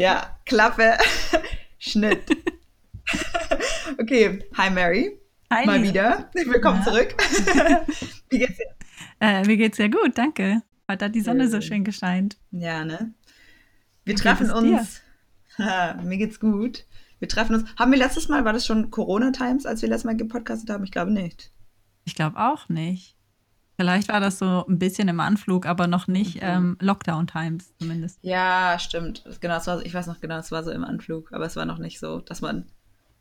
Ja, Klappe, Schnitt. okay, hi Mary. Hi. Mal wieder. Willkommen ja. zurück. Wie geht's dir? Äh, mir geht's sehr gut, danke. Heute hat die Sonne so schön gescheint. Ja, ne? Wir Wie treffen uns. mir geht's gut. Wir treffen uns. Haben wir letztes Mal, war das schon Corona-Times, als wir letztes Mal gepodcastet haben? Ich glaube nicht. Ich glaube auch nicht. Vielleicht war das so ein bisschen im Anflug, aber noch nicht mhm. ähm, Lockdown-Times zumindest. Ja, stimmt. Genau, war, ich weiß noch genau, es war so im Anflug, aber es war noch nicht so, dass man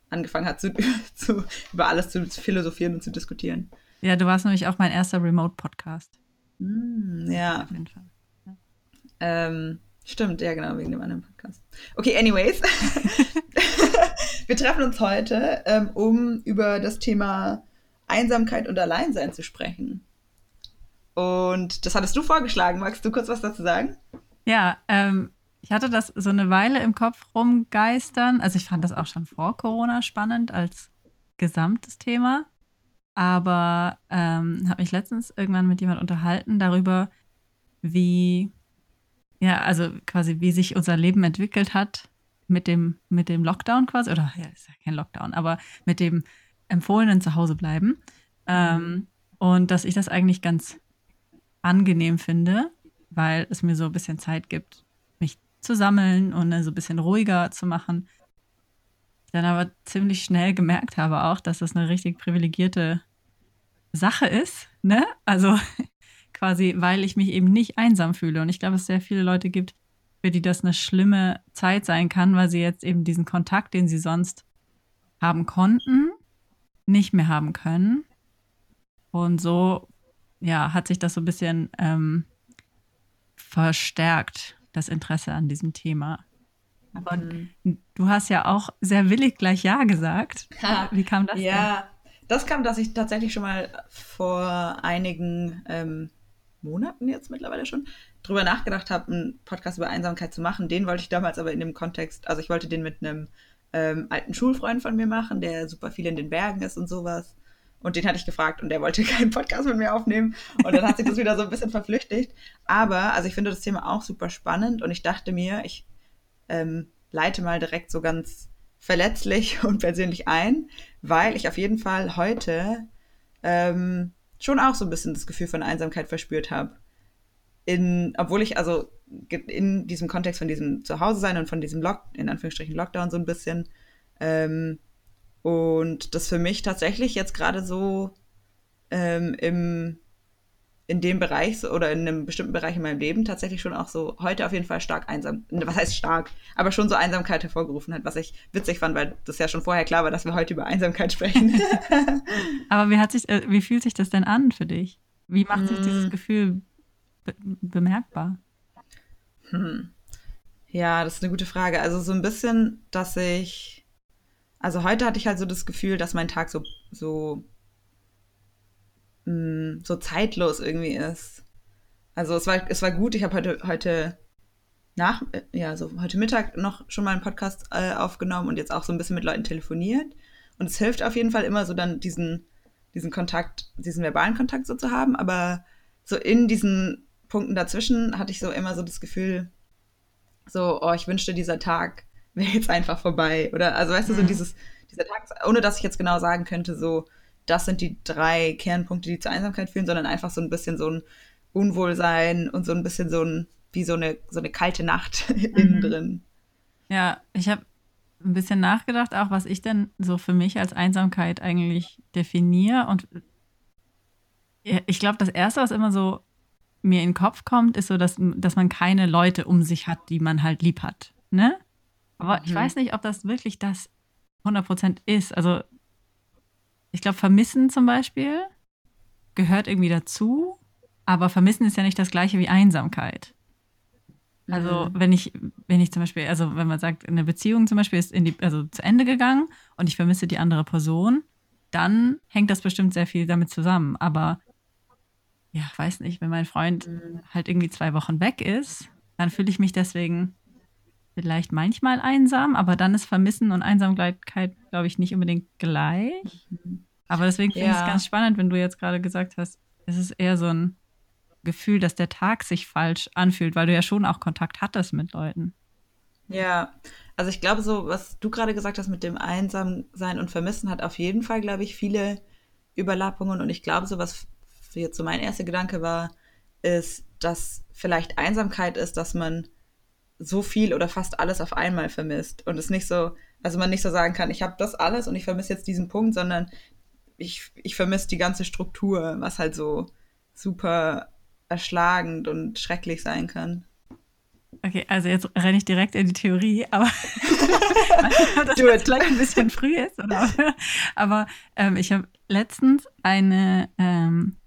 angefangen hat, zu, zu, über alles zu philosophieren und zu diskutieren. Ja, du warst nämlich auch mein erster Remote-Podcast. Mm, ja. Auf jeden Fall. Ja. Ähm, stimmt, ja, genau, wegen dem anderen Podcast. Okay, anyways. Wir treffen uns heute, ähm, um über das Thema Einsamkeit und Alleinsein zu sprechen. Und das hattest du vorgeschlagen. Magst du kurz was dazu sagen? Ja, ähm, ich hatte das so eine Weile im Kopf rumgeistern. Also ich fand das auch schon vor Corona spannend als gesamtes Thema. Aber ähm, habe mich letztens irgendwann mit jemand unterhalten darüber, wie, ja, also quasi, wie sich unser Leben entwickelt hat mit dem, mit dem Lockdown quasi. Oder ja, ist ja kein Lockdown, aber mit dem empfohlenen Zuhausebleiben. Ähm, und dass ich das eigentlich ganz angenehm finde, weil es mir so ein bisschen Zeit gibt, mich zu sammeln und so ein bisschen ruhiger zu machen. Dann aber ziemlich schnell gemerkt habe auch, dass das eine richtig privilegierte Sache ist, ne? Also quasi, weil ich mich eben nicht einsam fühle. Und ich glaube, es sehr viele Leute gibt, für die das eine schlimme Zeit sein kann, weil sie jetzt eben diesen Kontakt, den sie sonst haben konnten, nicht mehr haben können. Und so ja, hat sich das so ein bisschen ähm, verstärkt, das Interesse an diesem Thema. Aber mhm. du hast ja auch sehr willig gleich Ja gesagt. Wie kam das? Ja, denn? das kam, dass ich tatsächlich schon mal vor einigen ähm, Monaten jetzt mittlerweile schon drüber nachgedacht habe, einen Podcast über Einsamkeit zu machen. Den wollte ich damals aber in dem Kontext, also ich wollte den mit einem ähm, alten Schulfreund von mir machen, der super viel in den Bergen ist und sowas. Und den hatte ich gefragt und der wollte keinen Podcast mit mir aufnehmen. Und dann hat sich das wieder so ein bisschen verflüchtigt. Aber, also ich finde das Thema auch super spannend und ich dachte mir, ich ähm, leite mal direkt so ganz verletzlich und persönlich ein, weil ich auf jeden Fall heute ähm, schon auch so ein bisschen das Gefühl von Einsamkeit verspürt habe. In, obwohl ich also in diesem Kontext von diesem Zuhause sein und von diesem Lock, in Anführungsstrichen Lockdown so ein bisschen ähm, und das für mich tatsächlich jetzt gerade so ähm, im, in dem Bereich oder in einem bestimmten Bereich in meinem Leben tatsächlich schon auch so heute auf jeden Fall stark einsam, was heißt stark, aber schon so Einsamkeit hervorgerufen hat, was ich witzig fand, weil das ja schon vorher klar war, dass wir heute über Einsamkeit sprechen. aber wie hat sich, äh, wie fühlt sich das denn an für dich? Wie macht sich dieses hm. Gefühl be bemerkbar? Hm. Ja, das ist eine gute Frage. Also so ein bisschen, dass ich also heute hatte ich halt so das Gefühl, dass mein Tag so, so, mh, mm, so zeitlos irgendwie ist. Also es war, es war gut, ich habe heute, heute nach, ja, so heute Mittag noch schon mal einen Podcast äh, aufgenommen und jetzt auch so ein bisschen mit Leuten telefoniert. Und es hilft auf jeden Fall immer so dann diesen, diesen Kontakt, diesen verbalen Kontakt so zu haben. Aber so in diesen Punkten dazwischen hatte ich so immer so das Gefühl, so, oh, ich wünschte, dieser Tag wäre jetzt einfach vorbei. Oder, also weißt du, so mhm. dieses, dieser Tag, ohne dass ich jetzt genau sagen könnte, so, das sind die drei Kernpunkte, die zur Einsamkeit führen, sondern einfach so ein bisschen so ein Unwohlsein und so ein bisschen so ein, wie so eine, so eine kalte Nacht mhm. innen drin. Ja, ich habe ein bisschen nachgedacht, auch was ich denn so für mich als Einsamkeit eigentlich definiere. Und ich glaube, das Erste, was immer so mir in den Kopf kommt, ist so, dass, dass man keine Leute um sich hat, die man halt lieb hat. Ne? Aber mhm. ich weiß nicht, ob das wirklich das 100% ist. Also ich glaube, Vermissen zum Beispiel gehört irgendwie dazu, aber Vermissen ist ja nicht das gleiche wie Einsamkeit. Also mhm. wenn ich, wenn ich zum Beispiel, also wenn man sagt, eine Beziehung zum Beispiel ist in die, also zu Ende gegangen und ich vermisse die andere Person, dann hängt das bestimmt sehr viel damit zusammen. Aber ja, weiß nicht, wenn mein Freund mhm. halt irgendwie zwei Wochen weg ist, dann fühle ich mich deswegen vielleicht manchmal einsam, aber dann ist Vermissen und Einsamkeit, glaube ich, nicht unbedingt gleich. Aber deswegen finde ja. ich es ganz spannend, wenn du jetzt gerade gesagt hast, es ist eher so ein Gefühl, dass der Tag sich falsch anfühlt, weil du ja schon auch Kontakt hattest mit Leuten. Ja, also ich glaube, so, was du gerade gesagt hast mit dem Einsamsein und Vermissen, hat auf jeden Fall, glaube ich, viele Überlappungen. Und ich glaube, so was jetzt so mein erster Gedanke war, ist, dass vielleicht Einsamkeit ist, dass man so viel oder fast alles auf einmal vermisst. Und es nicht so, also man nicht so sagen kann, ich habe das alles und ich vermisse jetzt diesen Punkt, sondern ich, ich vermisse die ganze Struktur, was halt so super erschlagend und schrecklich sein kann. Okay, also jetzt renne ich direkt in die Theorie, aber das it. vielleicht ein bisschen früh ist. Oder? Aber ähm, ich habe letztens eine ähm,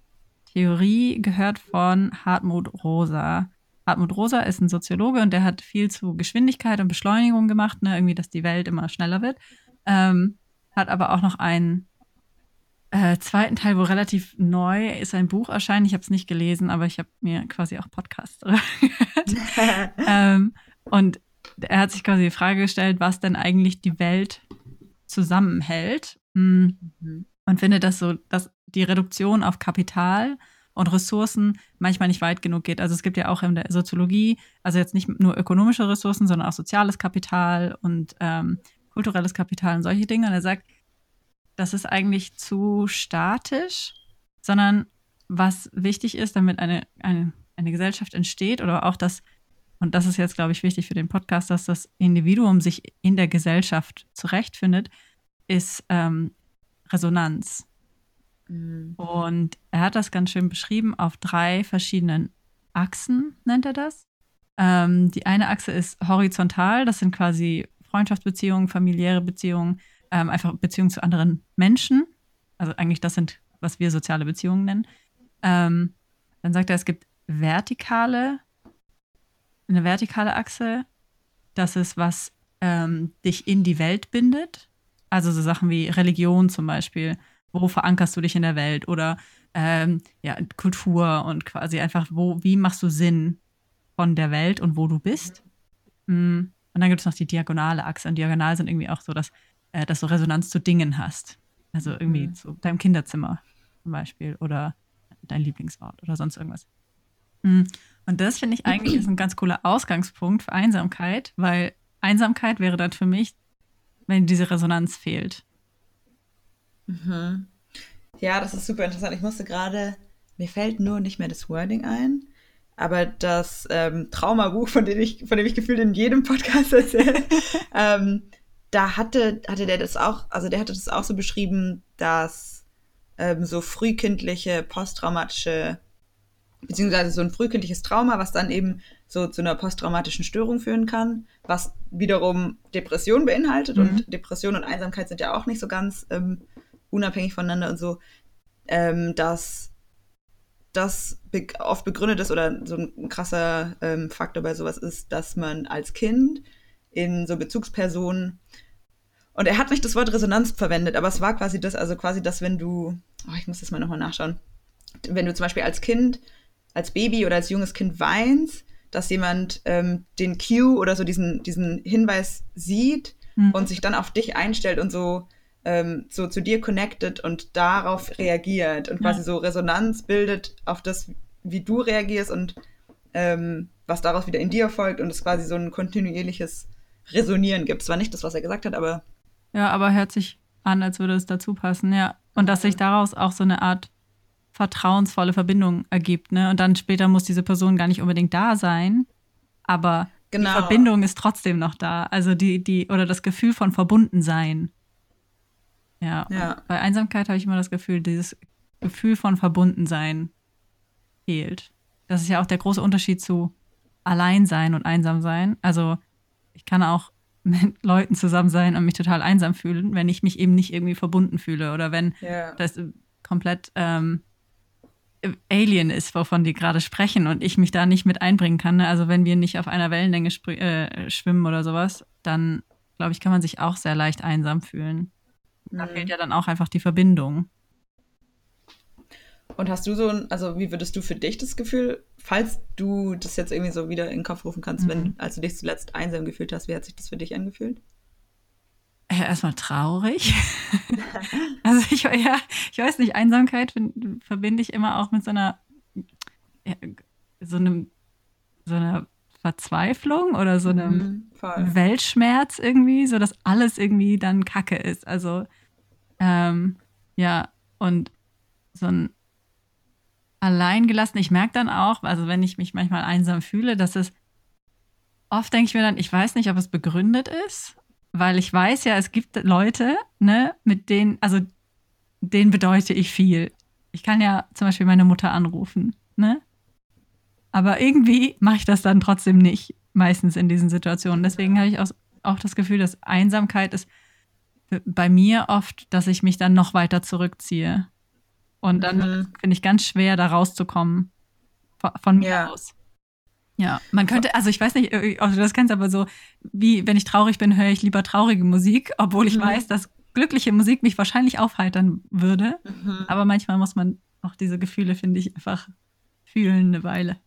Theorie gehört von Hartmut Rosa. Hartmut Rosa ist ein Soziologe und der hat viel zu Geschwindigkeit und Beschleunigung gemacht, ne? irgendwie, dass die Welt immer schneller wird. Ähm, hat aber auch noch einen äh, zweiten Teil, wo relativ neu ist ein Buch erscheint. Ich habe es nicht gelesen, aber ich habe mir quasi auch Podcasts gehört. ähm, und er hat sich quasi die Frage gestellt, was denn eigentlich die Welt zusammenhält. Mhm. Und findet, dass so, dass die Reduktion auf Kapital und Ressourcen manchmal nicht weit genug geht. Also es gibt ja auch in der Soziologie, also jetzt nicht nur ökonomische Ressourcen, sondern auch soziales Kapital und ähm, kulturelles Kapital und solche Dinge. Und er sagt, das ist eigentlich zu statisch, sondern was wichtig ist, damit eine, eine, eine Gesellschaft entsteht oder auch das, und das ist jetzt, glaube ich, wichtig für den Podcast, dass das Individuum sich in der Gesellschaft zurechtfindet, ist ähm, Resonanz. Mhm. Und er hat das ganz schön beschrieben auf drei verschiedenen Achsen, nennt er das. Ähm, die eine Achse ist horizontal, das sind quasi Freundschaftsbeziehungen, familiäre Beziehungen, ähm, einfach Beziehungen zu anderen Menschen. Also eigentlich das sind, was wir soziale Beziehungen nennen. Ähm, dann sagt er, es gibt vertikale, eine vertikale Achse. Das ist, was ähm, dich in die Welt bindet. Also so Sachen wie Religion zum Beispiel. Wo verankerst du dich in der Welt? Oder ähm, ja, Kultur und quasi einfach, wo, wie machst du Sinn von der Welt und wo du bist? Mm. Und dann gibt es noch die diagonale Achse. Und diagonal sind irgendwie auch so, dass, äh, dass du Resonanz zu Dingen hast. Also irgendwie mhm. zu deinem Kinderzimmer zum Beispiel oder dein Lieblingsort oder sonst irgendwas. Mm. Und das finde ich eigentlich ist ein ganz cooler Ausgangspunkt für Einsamkeit, weil Einsamkeit wäre dann für mich, wenn diese Resonanz fehlt. Mhm. Ja, das ist super interessant. Ich musste gerade, mir fällt nur nicht mehr das Wording ein, aber das ähm, Traumabuch, von dem ich, von dem ich gefühlt in jedem Podcast erzähle, ähm, da hatte, hatte der das auch, also der hatte das auch so beschrieben, dass ähm, so frühkindliche posttraumatische, beziehungsweise so ein frühkindliches Trauma, was dann eben so zu einer posttraumatischen Störung führen kann, was wiederum Depression beinhaltet mhm. und Depression und Einsamkeit sind ja auch nicht so ganz ähm, unabhängig voneinander und so, ähm, dass das oft begründet ist oder so ein krasser ähm, Faktor bei sowas ist, dass man als Kind in so Bezugspersonen und er hat nicht das Wort Resonanz verwendet, aber es war quasi das, also quasi das, wenn du, oh, ich muss das mal nochmal nachschauen, wenn du zum Beispiel als Kind, als Baby oder als junges Kind weinst, dass jemand ähm, den Cue oder so diesen, diesen Hinweis sieht mhm. und sich dann auf dich einstellt und so ähm, so zu dir connected und darauf reagiert und quasi so Resonanz bildet auf das, wie du reagierst und ähm, was daraus wieder in dir folgt und es quasi so ein kontinuierliches Resonieren gibt. Es war nicht das, was er gesagt hat, aber. Ja, aber hört sich an, als würde es dazu passen, ja. Und dass sich daraus auch so eine Art vertrauensvolle Verbindung ergibt, ne? Und dann später muss diese Person gar nicht unbedingt da sein, aber genau. die Verbindung ist trotzdem noch da. Also die, die, oder das Gefühl von Verbundensein. Ja, ja. bei Einsamkeit habe ich immer das Gefühl, dieses Gefühl von Verbundensein fehlt. Das ist ja auch der große Unterschied zu Alleinsein und Einsamsein. Also ich kann auch mit Leuten zusammen sein und mich total einsam fühlen, wenn ich mich eben nicht irgendwie verbunden fühle oder wenn ja. das komplett ähm, Alien ist, wovon die gerade sprechen und ich mich da nicht mit einbringen kann. Ne? Also wenn wir nicht auf einer Wellenlänge äh, schwimmen oder sowas, dann glaube ich, kann man sich auch sehr leicht einsam fühlen. Da fehlt mhm. ja dann auch einfach die Verbindung. Und hast du so ein, also wie würdest du für dich das Gefühl, falls du das jetzt irgendwie so wieder in den Kopf rufen kannst, mhm. wenn, als du dich zuletzt einsam gefühlt hast, wie hat sich das für dich angefühlt? Ja, erstmal traurig. also ich, ja, ich weiß nicht, Einsamkeit verbinde ich immer auch mit so einer, ja, so einem, so einer Verzweiflung oder so einem mhm, Weltschmerz irgendwie, so dass alles irgendwie dann Kacke ist. Also ähm, ja, und so ein alleingelassen. Ich merke dann auch, also wenn ich mich manchmal einsam fühle, dass es oft denke ich mir dann, ich weiß nicht, ob es begründet ist, weil ich weiß ja, es gibt Leute, ne, mit denen, also denen bedeute ich viel. Ich kann ja zum Beispiel meine Mutter anrufen, ne? Aber irgendwie mache ich das dann trotzdem nicht, meistens in diesen Situationen. Deswegen habe ich auch, auch das Gefühl, dass Einsamkeit ist bei mir oft, dass ich mich dann noch weiter zurückziehe. Und dann mhm. finde ich ganz schwer, da rauszukommen. Von, von mir ja. aus. Ja, man könnte, also ich weiß nicht, äh, ob du das kennst, aber so, wie wenn ich traurig bin, höre ich lieber traurige Musik, obwohl ich mhm. weiß, dass glückliche Musik mich wahrscheinlich aufheitern würde. Mhm. Aber manchmal muss man auch diese Gefühle, finde ich, einfach fühlen eine Weile.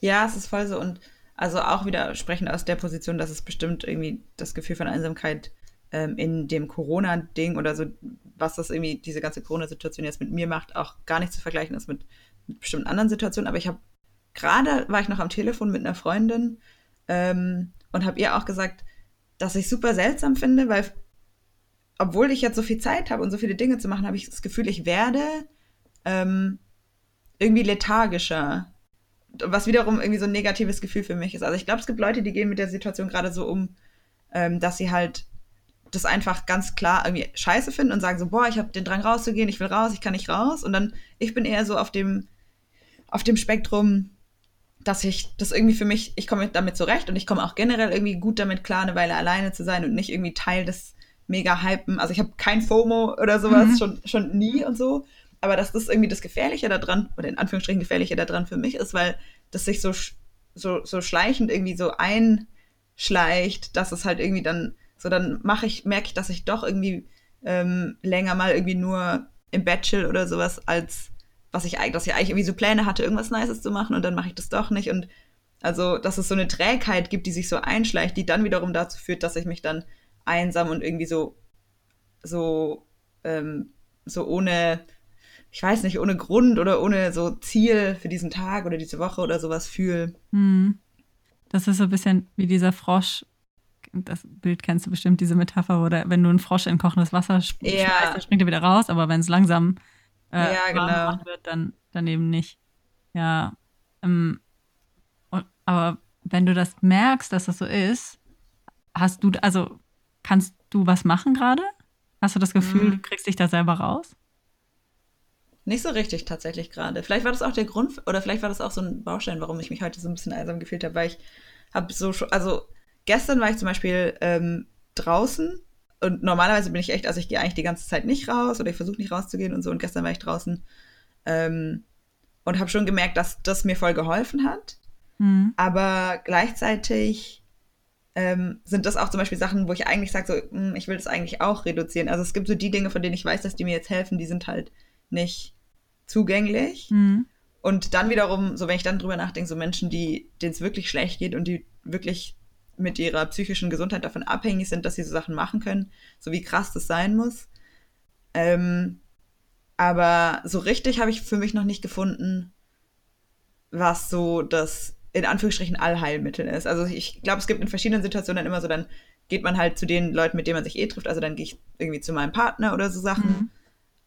Ja, es ist voll so. Und also auch wieder sprechend aus der Position, dass es bestimmt irgendwie das Gefühl von Einsamkeit ähm, in dem Corona-Ding oder so, was das irgendwie, diese ganze Corona-Situation jetzt mit mir macht, auch gar nicht zu vergleichen ist mit, mit bestimmten anderen Situationen. Aber ich habe gerade war ich noch am Telefon mit einer Freundin ähm, und habe ihr auch gesagt, dass ich super seltsam finde, weil obwohl ich jetzt so viel Zeit habe und so viele Dinge zu machen, habe ich das Gefühl, ich werde ähm, irgendwie lethargischer. Was wiederum irgendwie so ein negatives Gefühl für mich ist. Also ich glaube, es gibt Leute, die gehen mit der Situation gerade so um, ähm, dass sie halt das einfach ganz klar irgendwie scheiße finden und sagen so, boah, ich habe den Drang rauszugehen, ich will raus, ich kann nicht raus. Und dann, ich bin eher so auf dem, auf dem Spektrum, dass ich das irgendwie für mich, ich komme damit zurecht und ich komme auch generell irgendwie gut damit klar, eine Weile alleine zu sein und nicht irgendwie Teil des mega Hypen. Also ich habe kein FOMO oder sowas, mhm. schon, schon nie und so. Aber dass das irgendwie das Gefährliche daran, oder in Anführungsstrichen Gefährliche daran für mich ist, weil das sich so, so, so schleichend irgendwie so einschleicht, dass es halt irgendwie dann, so dann mache ich, merke ich, dass ich doch irgendwie ähm, länger mal irgendwie nur im chill oder sowas, als was ich eigentlich, dass ich eigentlich irgendwie so Pläne hatte, irgendwas Nices zu machen und dann mache ich das doch nicht. Und also, dass es so eine Trägheit gibt, die sich so einschleicht, die dann wiederum dazu führt, dass ich mich dann einsam und irgendwie so, so, ähm, so ohne, ich weiß nicht, ohne Grund oder ohne so Ziel für diesen Tag oder diese Woche oder sowas fühle. Hm. Das ist so ein bisschen wie dieser Frosch. Das Bild kennst du bestimmt, diese Metapher, wo der, wenn du einen Frosch in kochendes Wasser sp ja. schmeißt, dann springt er wieder raus, aber wenn es langsam äh, ja, genau. wird, dann, dann eben nicht. Ja. Ähm, und, aber wenn du das merkst, dass das so ist, hast du, also Kannst du was machen gerade? Hast du das Gefühl, hm. du kriegst dich da selber raus? Nicht so richtig tatsächlich gerade. Vielleicht war das auch der Grund, oder vielleicht war das auch so ein Baustein, warum ich mich heute so ein bisschen einsam gefühlt habe, weil ich habe so, also gestern war ich zum Beispiel ähm, draußen und normalerweise bin ich echt, also ich gehe eigentlich die ganze Zeit nicht raus oder ich versuche nicht rauszugehen und so und gestern war ich draußen ähm, und habe schon gemerkt, dass das mir voll geholfen hat. Mhm. Aber gleichzeitig ähm, sind das auch zum Beispiel Sachen, wo ich eigentlich sage, so, mh, hm, ich will das eigentlich auch reduzieren. Also es gibt so die Dinge, von denen ich weiß, dass die mir jetzt helfen, die sind halt nicht zugänglich. Mhm. Und dann wiederum, so wenn ich dann drüber nachdenke, so Menschen, die denen es wirklich schlecht geht und die wirklich mit ihrer psychischen Gesundheit davon abhängig sind, dass sie so Sachen machen können, so wie krass das sein muss. Ähm, aber so richtig habe ich für mich noch nicht gefunden, was so das in Anführungsstrichen Allheilmittel ist. Also ich glaube, es gibt in verschiedenen Situationen dann immer so, dann geht man halt zu den Leuten, mit denen man sich eh trifft. Also dann gehe ich irgendwie zu meinem Partner oder so Sachen. Mhm.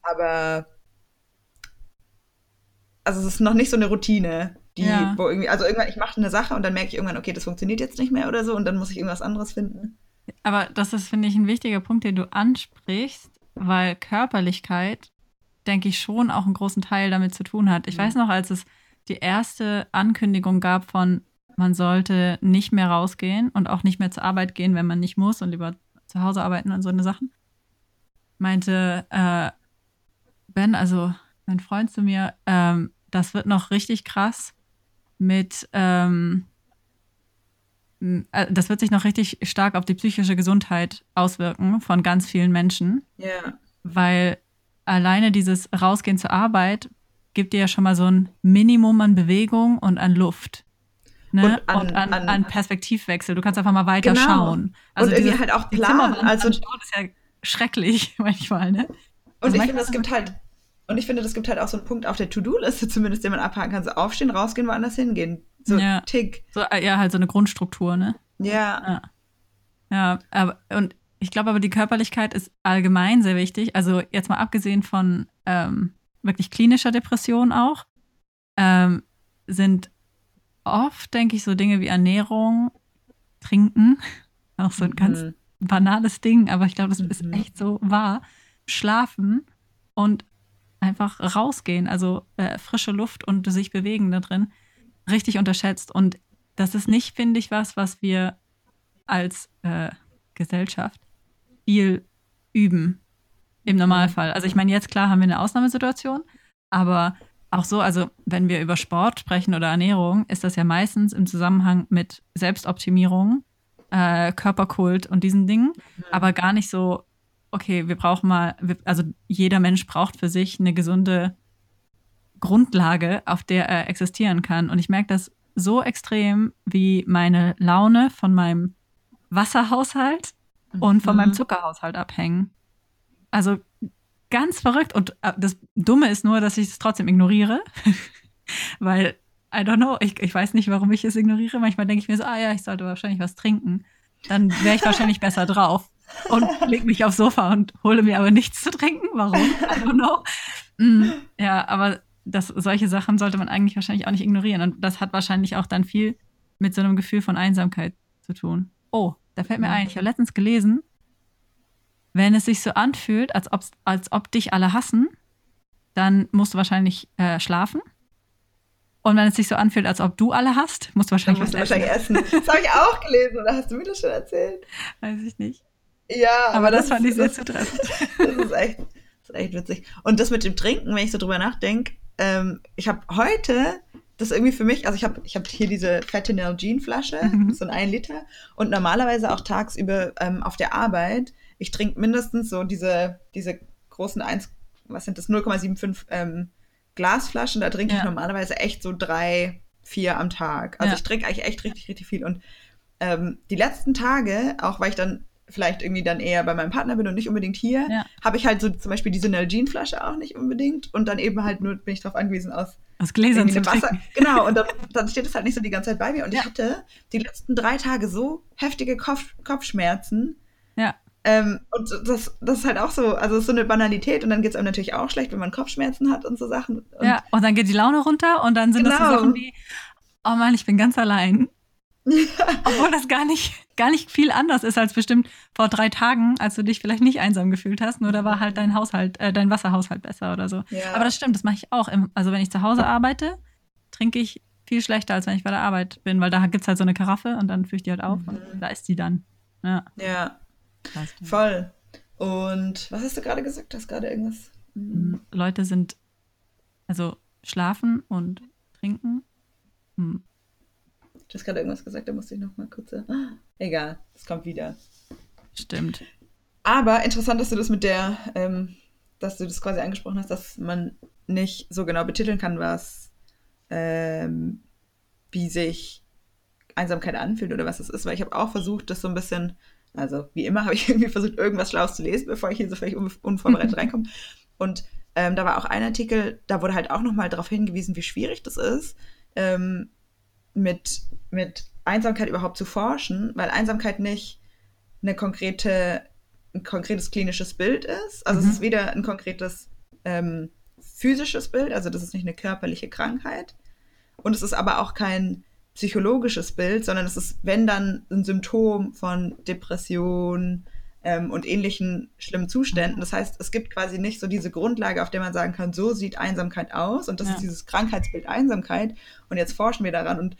Aber also es ist noch nicht so eine Routine, die, ja. wo irgendwie, also irgendwann, ich mache eine Sache und dann merke ich irgendwann, okay, das funktioniert jetzt nicht mehr oder so und dann muss ich irgendwas anderes finden. Aber das ist, finde ich, ein wichtiger Punkt, den du ansprichst, weil Körperlichkeit, denke ich, schon auch einen großen Teil damit zu tun hat. Ich mhm. weiß noch, als es die erste Ankündigung gab von, man sollte nicht mehr rausgehen und auch nicht mehr zur Arbeit gehen, wenn man nicht muss und lieber zu Hause arbeiten und so eine Sachen, meinte äh, Ben, also mein Freund zu mir, ähm, das wird noch richtig krass mit, ähm, äh, das wird sich noch richtig stark auf die psychische Gesundheit auswirken von ganz vielen Menschen. Ja. Yeah. Weil alleine dieses Rausgehen zur Arbeit gibt dir ja schon mal so ein Minimum an Bewegung und an Luft. Ne? Und, an, und an, an, an, Perspektivwechsel. Du kannst einfach mal weiter genau. schauen. Also und irgendwie halt auch planen. Also das ist ja schrecklich manchmal, ne? Und also ich finde, es gibt halt, und ich finde, das gibt halt auch so einen Punkt auf der To-Do-Liste zumindest, den man abhaken kann. So aufstehen, rausgehen, woanders hingehen. So Ja. Tick. So, äh, ja, halt so eine Grundstruktur, ne? Ja. Ja. Ja, aber und ich glaube aber, die Körperlichkeit ist allgemein sehr wichtig. Also jetzt mal abgesehen von ähm, wirklich klinischer Depression auch, ähm, sind oft, denke ich, so Dinge wie Ernährung, Trinken, auch so ein ganz Mhm. banales Ding, aber ich glaube, das ist Mhm. echt so wahr. Schlafen und einfach rausgehen, also äh, frische Luft und sich bewegen da drin, richtig unterschätzt. Und das ist nicht, finde ich, was, was wir als äh, Gesellschaft viel üben im Normalfall. Also ich meine, jetzt klar haben wir eine Ausnahmesituation, aber auch so, also wenn wir über Sport sprechen oder Ernährung, ist das ja meistens im Zusammenhang mit Selbstoptimierung, äh, Körperkult und diesen Dingen, aber gar nicht so, okay, wir brauchen mal, also jeder Mensch braucht für sich eine gesunde Grundlage, auf der er existieren kann. Und ich merke das so extrem, wie meine Laune von meinem Wasserhaushalt und von meinem Mhm. Zuckerhaushalt abhängen. Also ganz verrückt. Und äh, das Dumme ist nur, dass ich es trotzdem ignoriere. Weil, I don't know, ich, ich weiß nicht, warum ich es ignoriere. Manchmal denke ich mir so, ah ja, ich sollte wahrscheinlich was trinken. Dann wäre ich wahrscheinlich besser drauf. Und leg mich aufs Sofa und hole mir aber nichts zu trinken. Warum? I don't know. Mm, ja, aber das, solche Sachen sollte man eigentlich wahrscheinlich auch nicht ignorieren. Und das hat wahrscheinlich auch dann viel mit so einem Gefühl von Einsamkeit zu tun. Oh, da fällt mir ein, ich habe letztens gelesen, wenn es sich so anfühlt, als, ob's, als ob dich alle hassen, dann musst du wahrscheinlich äh, schlafen. Und wenn es sich so anfühlt, als ob du alle hast, musst du wahrscheinlich musst was du essen. wahrscheinlich essen. Das habe ich auch gelesen, oder hast du mir das schon erzählt? Weiß ich nicht. Ja, Aber, das, fand ist- ich sehr das- zutreffend. Das ist echt, das ist echt witzig. Und das mit dem Trinken, wenn ich so drüber nachdenke, ähm, ich habe heute das irgendwie für mich, also ich habe ich hab hier diese Fette Gin Flasche, Mhm. so ein 1 Liter, und normalerweise auch tagsüber ähm, auf der Arbeit. Ich trinke mindestens so diese, diese großen 1, was sind das, 0,75 ähm, Glasflaschen, da trinke ich Ja. normalerweise echt so drei, vier am Tag. Also Ja. ich trinke eigentlich echt richtig, richtig viel. Und ähm, die letzten Tage, auch weil ich dann vielleicht irgendwie dann eher bei meinem Partner bin und nicht unbedingt hier, Ja. habe ich halt so zum Beispiel diese Nalgene-Flasche auch nicht unbedingt und dann eben halt nur bin ich darauf angewiesen aus Aus Gläsern zu Wasser. trinken. Genau, und dann, dann steht es halt nicht so die ganze Zeit bei mir. Und Ja. ich hatte die letzten drei Tage so heftige Kopf, Kopfschmerzen. Ja. Ähm, und das, das ist halt auch so, also es ist so eine Banalität und dann geht es einem natürlich auch schlecht, wenn man Kopfschmerzen hat und so Sachen. Und Ja, und dann geht die Laune runter und dann sind das so Genau. Sachen wie, oh Mann, ich bin ganz allein. Obwohl das gar nicht, gar nicht viel anders ist als bestimmt vor drei Tagen, als du dich vielleicht nicht einsam gefühlt hast, nur da war halt dein Haushalt, äh, dein Wasserhaushalt besser oder so. Ja. Aber das stimmt, das mache ich auch. Im, also wenn ich zu Hause arbeite, trinke ich viel schlechter, als wenn ich bei der Arbeit bin, weil da gibt es halt so eine Karaffe und dann fülle ich die halt auf Mhm. und da ist die dann. Ja. ja, voll. Und was hast du gerade gesagt? Du hast gerade irgendwas. Mhm. Leute sind, also schlafen und trinken. Du hast gerade irgendwas gesagt, da musste ich noch mal kurz. äh, egal, es kommt wieder. Stimmt. Aber interessant, dass du das mit der, ähm, dass du das quasi angesprochen hast, dass man nicht so genau betiteln kann, was, ähm, wie sich Einsamkeit anfühlt oder was es ist, weil ich habe auch versucht, das so ein bisschen, also wie immer habe ich irgendwie versucht, irgendwas Schlaues zu lesen, bevor ich hier so völlig un unvorbereitet reinkomme. Und ähm, da war auch ein Artikel, da wurde halt auch nochmal darauf hingewiesen, wie schwierig das ist, ähm, mit, mit Einsamkeit überhaupt zu forschen, weil Einsamkeit nicht eine konkrete, ein konkretes klinisches Bild ist. Also Mhm. es ist weder ein konkretes ähm, physisches Bild, also das ist nicht eine körperliche Krankheit. Und es ist aber auch kein psychologisches Bild, sondern es ist, wenn dann, ein Symptom von Depression ähm, und ähnlichen schlimmen Zuständen. Das heißt, es gibt quasi nicht so diese Grundlage, auf der man sagen kann, so sieht Einsamkeit aus und das Ja. ist dieses Krankheitsbild Einsamkeit und jetzt forschen wir daran und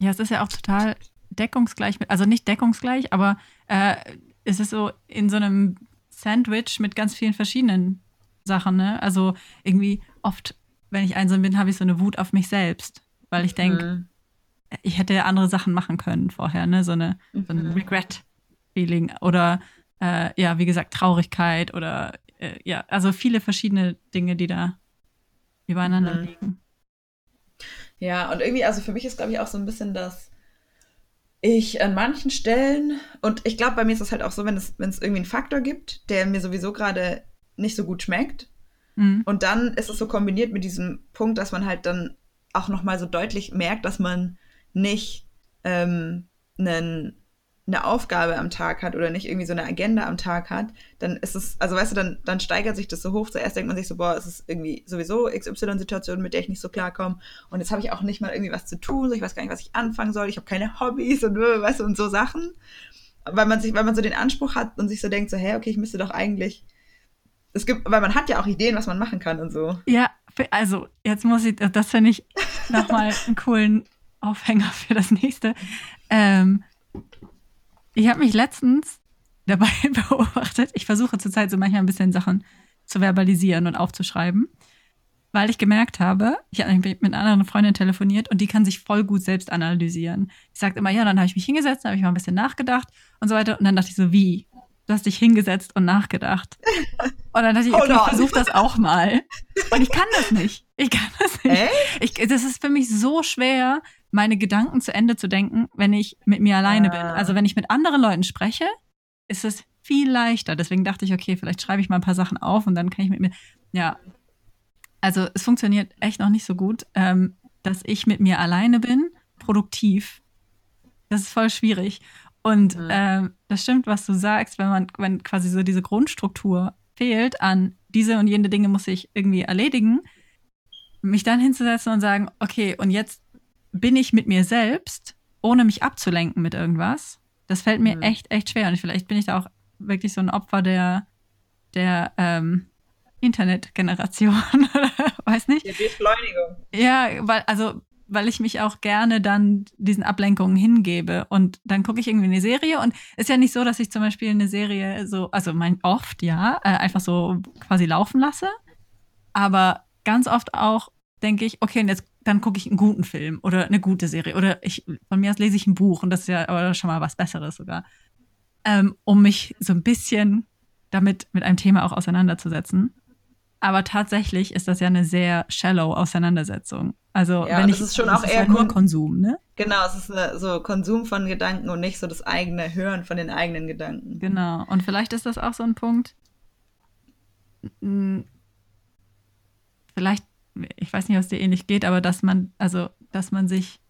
Ja, es ist ja auch total deckungsgleich, mit, also nicht deckungsgleich, aber äh, es ist so in so einem Sandwich mit ganz vielen verschiedenen Sachen. Ne? Also irgendwie oft, wenn ich einsam bin, habe ich so eine Wut auf mich selbst, weil ich denke, Mhm. ich hätte andere Sachen machen können vorher, ne? so, eine, so ein Mhm. Regret-Feeling oder äh, ja, wie gesagt, Traurigkeit oder äh, ja, also viele verschiedene Dinge, die da übereinander Mhm. liegen. Ja, und irgendwie, also für mich ist, glaube ich, auch so ein bisschen das, ich an manchen Stellen, und ich glaube, bei mir ist es halt auch so, wenn es, wenn es irgendwie einen Faktor gibt, der mir sowieso gerade nicht so gut schmeckt, Mhm. und dann ist es so kombiniert mit diesem Punkt, dass man halt dann auch nochmal so deutlich merkt, dass man nicht ähm, einen eine Aufgabe am Tag hat oder nicht irgendwie so eine Agenda am Tag hat, dann ist es, also weißt du, dann, dann steigert sich das so hoch. Zuerst denkt man sich so, boah, es ist irgendwie sowieso XY-Situation, mit der ich nicht so klarkomme. Und jetzt habe ich auch nicht mal irgendwie was zu tun, so ich weiß gar nicht, was ich anfangen soll, ich habe keine Hobbys und weißt du, und so Sachen. Weil man sich, weil man so den Anspruch hat und sich so denkt, so, hä, okay, ich müsste doch eigentlich. Es gibt, weil man hat ja auch Ideen, was man machen kann und so. Ja, also jetzt muss ich, das finde ich nochmal einen coolen Aufhänger für das nächste. Ähm, ich habe mich letztens dabei beobachtet. Ich versuche zurzeit so manchmal ein bisschen Sachen zu verbalisieren und aufzuschreiben, weil ich gemerkt habe, ich habe mit einer anderen Freundin telefoniert und die kann sich voll gut selbst analysieren. Ich sagte immer, ja, dann habe ich mich hingesetzt, dann habe ich mal ein bisschen nachgedacht und so weiter. Und dann dachte ich so, wie? Du hast dich hingesetzt und nachgedacht. Und dann dachte ich, okay, ich versuche das auch mal. Und ich kann das nicht. Ich kann das nicht. Ich, das ist für mich so schwer, meine Gedanken zu Ende zu denken, wenn ich mit mir alleine ah. bin. Also wenn ich mit anderen Leuten spreche, ist es viel leichter. Deswegen dachte ich, okay, vielleicht schreibe ich mal ein paar Sachen auf und dann kann ich mit mir. Ja. Also es funktioniert echt noch nicht so gut, ähm, dass ich mit mir alleine bin, produktiv. Das ist voll schwierig. Und mhm. ähm, das stimmt, was du sagst, wenn man, wenn quasi so diese Grundstruktur fehlt an diese und jene Dinge muss ich irgendwie erledigen, mich dann hinzusetzen und sagen, okay, und jetzt bin ich mit mir selbst, ohne mich abzulenken mit irgendwas. Das fällt mir mhm. echt, echt schwer. Und vielleicht bin ich da auch wirklich so ein Opfer der, der ähm, Internetgeneration oder weiß nicht. Die Beschleunigung. Ja, weil, also, weil ich mich auch gerne dann diesen Ablenkungen hingebe. Und dann gucke ich irgendwie eine Serie und ist ja nicht so, dass ich zum Beispiel eine Serie so, also mein oft, ja, äh, einfach so quasi laufen lasse. Aber ganz oft auch denke ich, okay, und jetzt dann gucke ich einen guten Film oder eine gute Serie oder ich, von mir aus lese ich ein Buch und das ist ja aber schon mal was Besseres sogar, ähm, um mich so ein bisschen damit mit einem Thema auch auseinanderzusetzen. Aber tatsächlich ist das ja eine sehr shallow Auseinandersetzung. Also ja, wenn ich, das ist schon auch eher halt nur Konsum, ne? Genau, es ist eine, so Konsum von Gedanken und nicht so das eigene Hören von den eigenen Gedanken. Genau. Und vielleicht ist das auch so ein Punkt. Vielleicht ich weiß nicht, was dir ähnlich geht, aber dass man, also, dass man sich,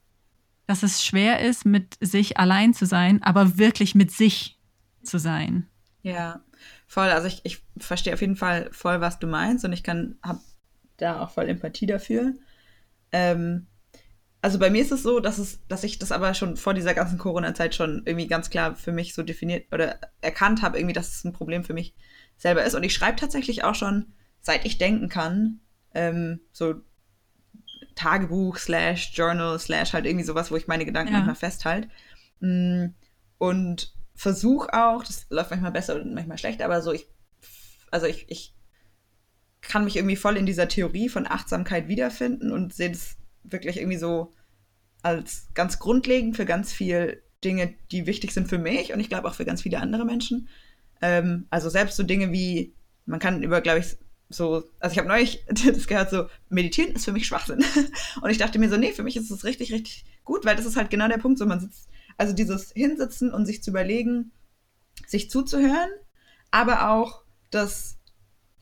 dass es schwer ist, mit sich allein zu sein, aber wirklich mit sich zu sein. Ja, voll. Also ich, ich verstehe auf jeden Fall voll, was du meinst und ich kann, habe da auch voll Empathie dafür. Ähm, also bei mir ist es so, dass es, dass ich das aber schon vor dieser ganzen Corona-Zeit schon irgendwie ganz klar für mich so definiert oder erkannt habe, irgendwie, dass es ein Problem für mich selber ist. Und ich schreibe tatsächlich auch schon, seit ich denken kann, ähm, so Tagebuch slash Journal slash halt irgendwie sowas, wo ich meine Gedanken ja. manchmal festhalte. Mm, und versuche auch, das läuft manchmal besser und manchmal schlechter, aber so ich, also ich, ich kann mich irgendwie voll in dieser Theorie von Achtsamkeit wiederfinden und sehe das wirklich irgendwie so als ganz grundlegend für ganz viele Dinge, die wichtig sind für mich und ich glaube auch für ganz viele andere Menschen. Ähm, also selbst so Dinge wie, man kann über, glaube ich, so, also ich habe neulich das gehört, so, meditieren ist für mich Schwachsinn. Und ich dachte mir so, nee, für mich ist es richtig, richtig gut, weil das ist halt genau der Punkt, so man sitzt, also dieses Hinsitzen und sich zu überlegen, sich zuzuhören, aber auch das,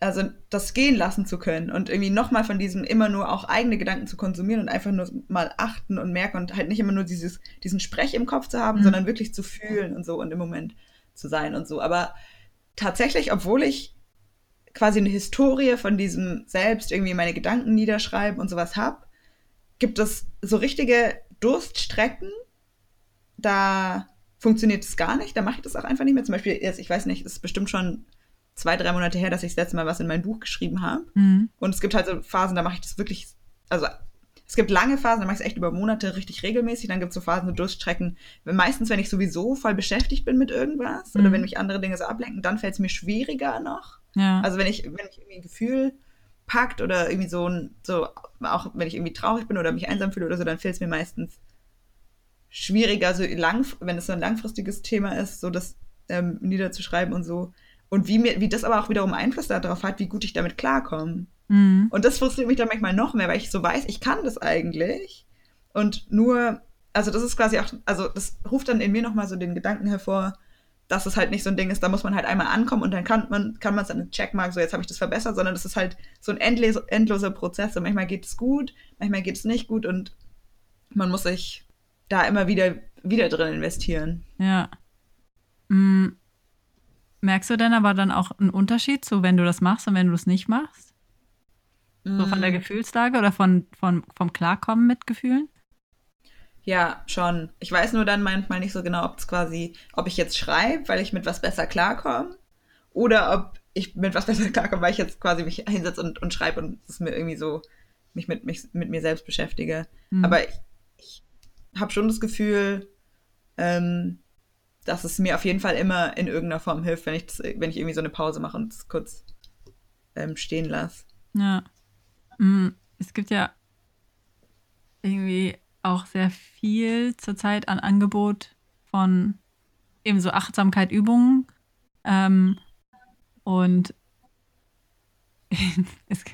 also das gehen lassen zu können und irgendwie nochmal von diesem immer nur auch eigene Gedanken zu konsumieren und einfach nur mal achten und merken und halt nicht immer nur dieses, diesen Sprech im Kopf zu haben, mhm. sondern wirklich zu fühlen und so und im Moment zu sein und so. Aber tatsächlich, obwohl ich quasi eine Historie von diesem selbst irgendwie meine Gedanken niederschreiben und sowas habe, gibt es so richtige Durststrecken, da funktioniert es gar nicht, da mache ich das auch einfach nicht mehr. Zum Beispiel, ich weiß nicht, es ist bestimmt schon zwei, drei Monate her, dass ich das letzte Mal was in mein Buch geschrieben habe. Mhm. Und es gibt halt so Phasen, da mache ich das wirklich, also es gibt lange Phasen, da mache ich es echt über Monate richtig regelmäßig. Dann gibt es so Phasen, so Durststrecken. Meistens, wenn ich sowieso voll beschäftigt bin mit irgendwas mhm. oder wenn mich andere Dinge so ablenken, dann fällt es mir schwieriger noch. Ja. Also wenn ich, wenn ich irgendwie ein Gefühl packt oder irgendwie so ein, so, auch wenn ich irgendwie traurig bin oder mich einsam fühle oder so, dann fällt es mir meistens schwieriger, so lang, wenn es so ein langfristiges Thema ist, so das ähm, niederzuschreiben und so. Und wie mir, wie das aber auch wiederum Einfluss darauf hat, wie gut ich damit klarkomme. Mhm. Und das frustriert mich dann manchmal noch mehr, weil ich so weiß, ich kann das eigentlich. Und nur, also das ist quasi auch, also das ruft dann in mir nochmal so den Gedanken hervor, dass es halt nicht so ein Ding ist, da muss man halt einmal ankommen und dann kann man kann man es dann Checkmark, so jetzt habe ich das verbessert, sondern das ist halt so ein endlos, endloser Prozess und manchmal geht es gut, manchmal geht es nicht gut und man muss sich da immer wieder, wieder drin investieren. Ja. Mhm. Merkst du denn aber dann auch einen Unterschied, so wenn du das machst und wenn du es nicht machst? So von der Mm, Gefühlslage oder von, von, vom Klarkommen mit Gefühlen? Ja, schon. Ich weiß nur dann manchmal nicht so genau, ob es quasi, ob ich jetzt schreibe, weil ich mit was besser klarkomme, oder ob ich mit was besser klarkomme, weil ich jetzt quasi mich hinsetze und, und schreibe und es mir irgendwie so mich mit, mich mit mir selbst beschäftige. Mhm. Aber ich, ich habe schon das Gefühl, ähm, dass es mir auf jeden Fall immer in irgendeiner Form hilft, wenn ich, das, wenn ich irgendwie so eine Pause mache und es kurz ähm, stehen lasse. Ja. Mhm. Es gibt ja irgendwie auch sehr viel zurzeit an Angebot von eben so Achtsamkeit-Übungen. Ähm, und es,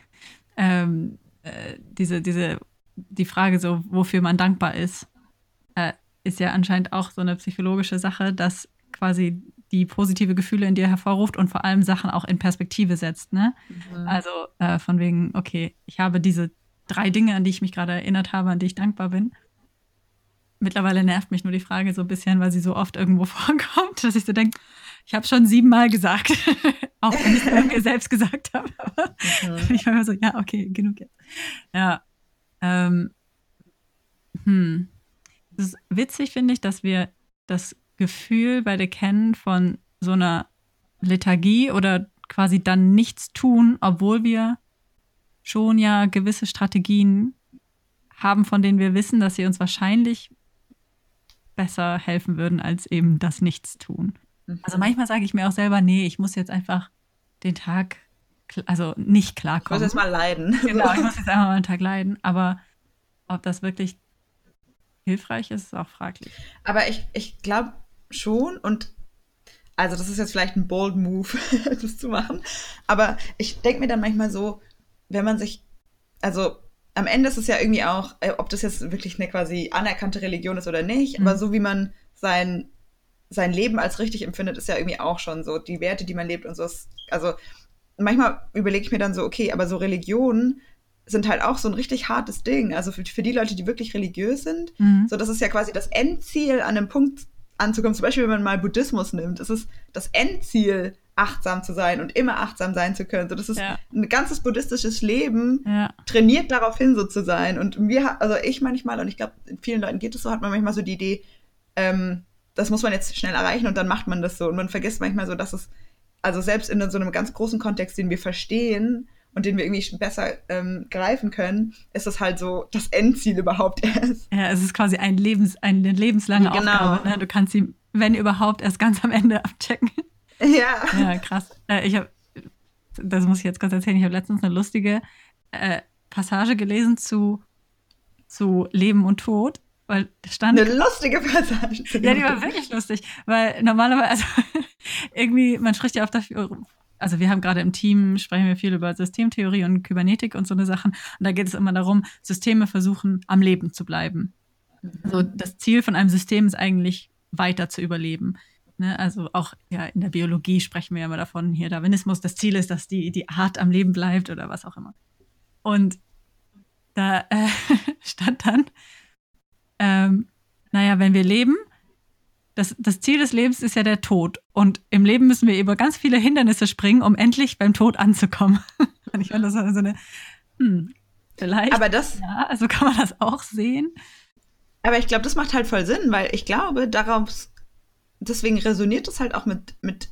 ähm, äh, diese, diese, die Frage so, wofür man dankbar ist, ist ja anscheinend auch so eine psychologische Sache, dass quasi die positive Gefühle in dir hervorruft und vor allem Sachen auch in Perspektive setzt. Ne? Mhm. Also äh, von wegen, okay, ich habe diese drei Dinge, an die ich mich gerade erinnert habe, an die ich dankbar bin. Mittlerweile nervt mich nur die Frage so ein bisschen, weil sie so oft irgendwo vorkommt, dass ich so denke, ich habe schon siebenmal gesagt, auch wenn ich es mir selbst gesagt habe. Mhm. ich war immer so, ja, okay, genug jetzt. Ja. Ähm, hm. Es ist witzig, finde ich, dass wir das Gefühl beide kennen von so einer Lethargie oder quasi dann nichts tun, obwohl wir schon ja gewisse Strategien haben, von denen wir wissen, dass sie uns wahrscheinlich besser helfen würden, als eben das Nichtstun. Also manchmal sage ich mir auch selber, nee, ich muss jetzt einfach den Tag, also nicht Ich muss klarkommen. jetzt mal leiden. Genau, ich muss jetzt einfach mal einen Tag leiden. Aber ob das wirklich hilfreich ist, ist auch fraglich. Aber ich, ich glaube schon und also das ist jetzt vielleicht ein bold Move, das zu machen. Aber ich denke mir dann manchmal so, wenn man sich, also am Ende ist es ja irgendwie auch, äh, ob das jetzt wirklich eine quasi anerkannte Religion ist oder nicht, Mhm. aber so wie man sein, sein Leben als richtig empfindet, ist ja irgendwie auch schon so, die Werte, die man lebt und so. Ist, also manchmal überlege ich mir dann so, okay, aber so Religionen sind halt auch so ein richtig hartes Ding. Also für, für die Leute, die wirklich religiös sind, Mhm. so, das ist ja quasi das Endziel, an einem Punkt anzukommen. Zum Beispiel, wenn man mal Buddhismus nimmt, ist es das Endziel, achtsam zu sein und immer achtsam sein zu können. So, das ist Ja. ein ganzes buddhistisches Leben, Ja, trainiert darauf hin, so zu sein. Und mir, also ich manchmal, und ich glaube, vielen Leuten geht es so, hat man manchmal so die Idee, ähm, das muss man jetzt schnell erreichen und dann macht man das so. Und man vergisst manchmal so, dass es, also selbst in so einem ganz großen Kontext, den wir verstehen und den wir irgendwie besser ähm, greifen können, ist es halt so das Endziel überhaupt erst. ja, es ist quasi ein Lebens, eine lebenslange Genau. Aufgabe. Ne? Du kannst sie, wenn überhaupt, erst ganz am Ende abchecken. Ja. Ja, krass. Äh, ich habe, das muss ich jetzt kurz erzählen, ich habe letztens eine lustige äh, Passage gelesen zu, zu Leben und Tod, weil stand Eine lustige Passage. Ja, die war wirklich lustig, weil normalerweise, also irgendwie, man spricht ja oft dafür, also wir haben gerade im Team, sprechen wir viel über Systemtheorie und Kybernetik und so eine Sachen. Und da geht es immer darum, Systeme versuchen, am Leben zu bleiben. Also das Ziel von einem System ist eigentlich, weiter zu überleben. Ne? Also auch ja, in der Biologie sprechen wir ja immer davon, hier Darwinismus, das Ziel ist, dass die, die Art am Leben bleibt oder was auch immer. Und da äh, stand dann, ähm, naja, wenn wir leben, das, das Ziel des Lebens ist ja der Tod. Und im Leben müssen wir über ganz viele Hindernisse springen, um endlich beim Tod anzukommen. Und ich fand das so eine, hm, vielleicht. Aber das, ja, also kann man das auch sehen. aber ich glaube, das macht halt voll Sinn, weil ich glaube, daraus, deswegen resoniert das halt auch mit, mit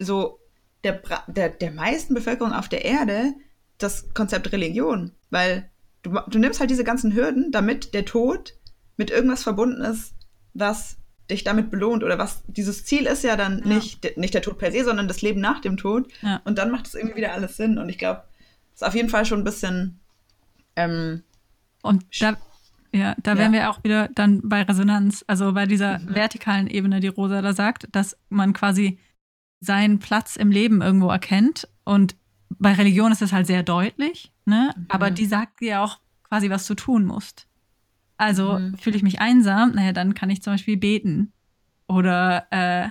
so der, der, der meisten Bevölkerung auf der Erde das Konzept Religion. Weil du, du nimmst halt diese ganzen Hürden, damit der Tod mit irgendwas verbunden ist, was dich damit belohnt oder was dieses Ziel ist ja dann Ja. nicht, nicht der Tod per se, sondern das Leben nach dem Tod. Ja. Und dann macht es irgendwie wieder alles Sinn. Und ich glaube, das ist auf jeden Fall schon ein bisschen ähm, Und da, ja, da Ja. wären wir auch wieder dann bei Resonanz, also bei dieser Mhm. vertikalen Ebene, die Rosa da sagt, dass man quasi seinen Platz im Leben irgendwo erkennt. Und bei Religion ist das halt sehr deutlich, ne? Mhm. Aber die sagt dir auch quasi, was du tun musst. Also Mhm. fühle ich mich einsam, naja, dann kann ich zum Beispiel beten oder, äh,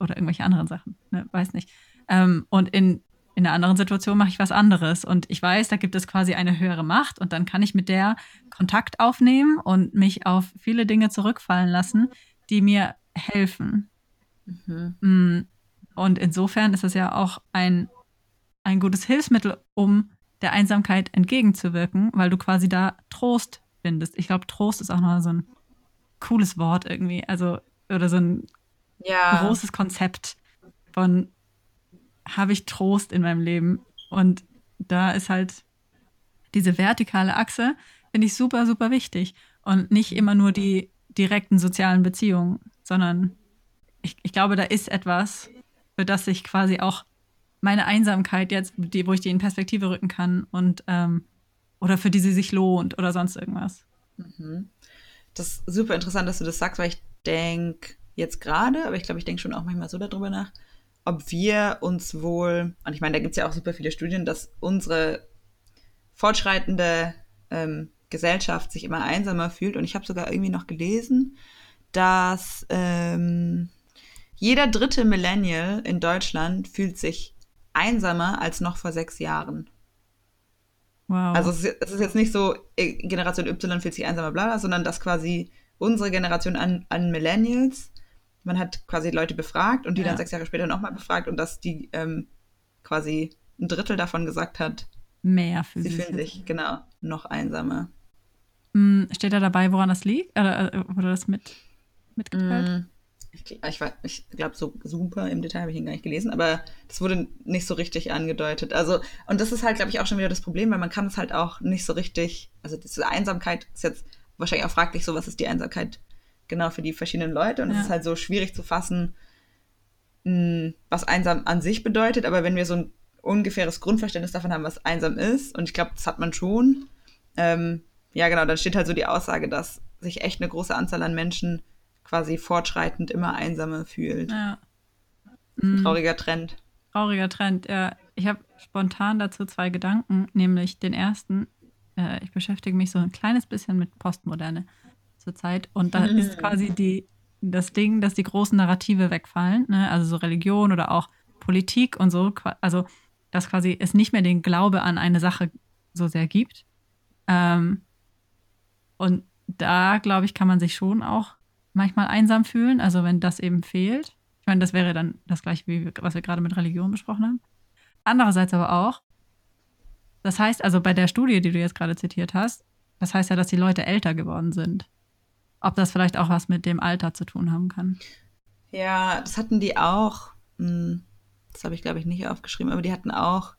oder irgendwelche anderen Sachen, ne? weiß nicht. Ähm, und in, in einer anderen Situation mache ich was anderes. Und ich weiß, da gibt es quasi eine höhere Macht und dann kann ich mit der Kontakt aufnehmen und mich auf viele Dinge zurückfallen lassen, die mir helfen. Mhm. Mm, und insofern ist es ja auch ein, ein gutes Hilfsmittel, um der Einsamkeit entgegenzuwirken, weil du quasi da Trost findest. Ich glaube, Trost ist auch noch so ein cooles Wort irgendwie. Also, oder so ein ja. großes Konzept von habe ich Trost in meinem Leben. Und da ist halt diese vertikale Achse, finde ich super, super wichtig. Und nicht immer nur die direkten sozialen Beziehungen, sondern ich, ich glaube, da ist etwas, für das ich quasi auch meine Einsamkeit jetzt, die, wo ich die in Perspektive rücken kann und ähm, oder für die sie sich lohnt oder sonst irgendwas. Mhm. Das ist super interessant, dass du das sagst, weil ich denke jetzt gerade, aber ich glaube, ich denke schon auch manchmal so darüber nach, ob wir uns wohl, und ich meine, da gibt es ja auch super viele Studien, dass unsere fortschreitende ähm, Gesellschaft sich immer einsamer fühlt. Und ich habe sogar irgendwie noch gelesen, dass ähm, jeder dritte Millennial in Deutschland fühlt sich einsamer als noch vor sechs Jahren. Wow. Also es ist, es ist jetzt nicht so, äh, Generation Y fühlt sich einsamer, bla, bla, sondern dass quasi unsere Generation an, an Millennials man hat quasi Leute befragt und die ja. dann sechs Jahre später nochmal befragt und dass die ähm, quasi ein Drittel davon gesagt hat, mehr für sie fühlen sich genau noch einsamer. Mm, steht da dabei, woran das liegt? Oder äh, wurde das mit, mitgeteilt? Ich, ich, ich glaube, so super im Detail habe ich ihn gar nicht gelesen, aber das wurde nicht so richtig angedeutet. Also, und das ist halt, glaube ich, auch schon wieder das Problem, weil man kann es halt auch nicht so richtig, also diese Einsamkeit ist jetzt wahrscheinlich auch fraglich so, was ist die Einsamkeit genau für die verschiedenen Leute. Und ja. es ist halt so schwierig zu fassen, hm, was einsam an sich bedeutet. Aber wenn wir so ein ungefähres Grundverständnis davon haben, was einsam ist, und ich glaube, das hat man schon, ähm, ja genau, dann steht halt so die Aussage, dass sich echt eine große Anzahl an Menschen quasi fortschreitend immer einsamer fühlt. Ja. Mhm. Trauriger Trend. Trauriger Trend, ja. Ich habe spontan dazu zwei Gedanken, nämlich den ersten, äh, ich beschäftige mich so ein kleines bisschen mit Postmoderne zurzeit. Und da ist mhm. quasi die, das Ding, dass die großen Narrative wegfallen, ne? also so Religion oder auch Politik und so. Also, dass quasi es nicht mehr den Glaube an eine Sache so sehr gibt. Ähm, und da, glaube ich, kann man sich schon auch manchmal einsam fühlen, also wenn das eben fehlt. Ich meine, das wäre dann das gleiche, wie was wir gerade mit Religion besprochen haben. Andererseits aber auch, das heißt also bei der Studie, die du jetzt gerade zitiert hast, das heißt ja, dass die Leute älter geworden sind ob das vielleicht auch was mit dem Alter zu tun haben kann. Ja, das hatten die auch. Hm, das habe ich, glaube ich, nicht aufgeschrieben, aber die hatten auch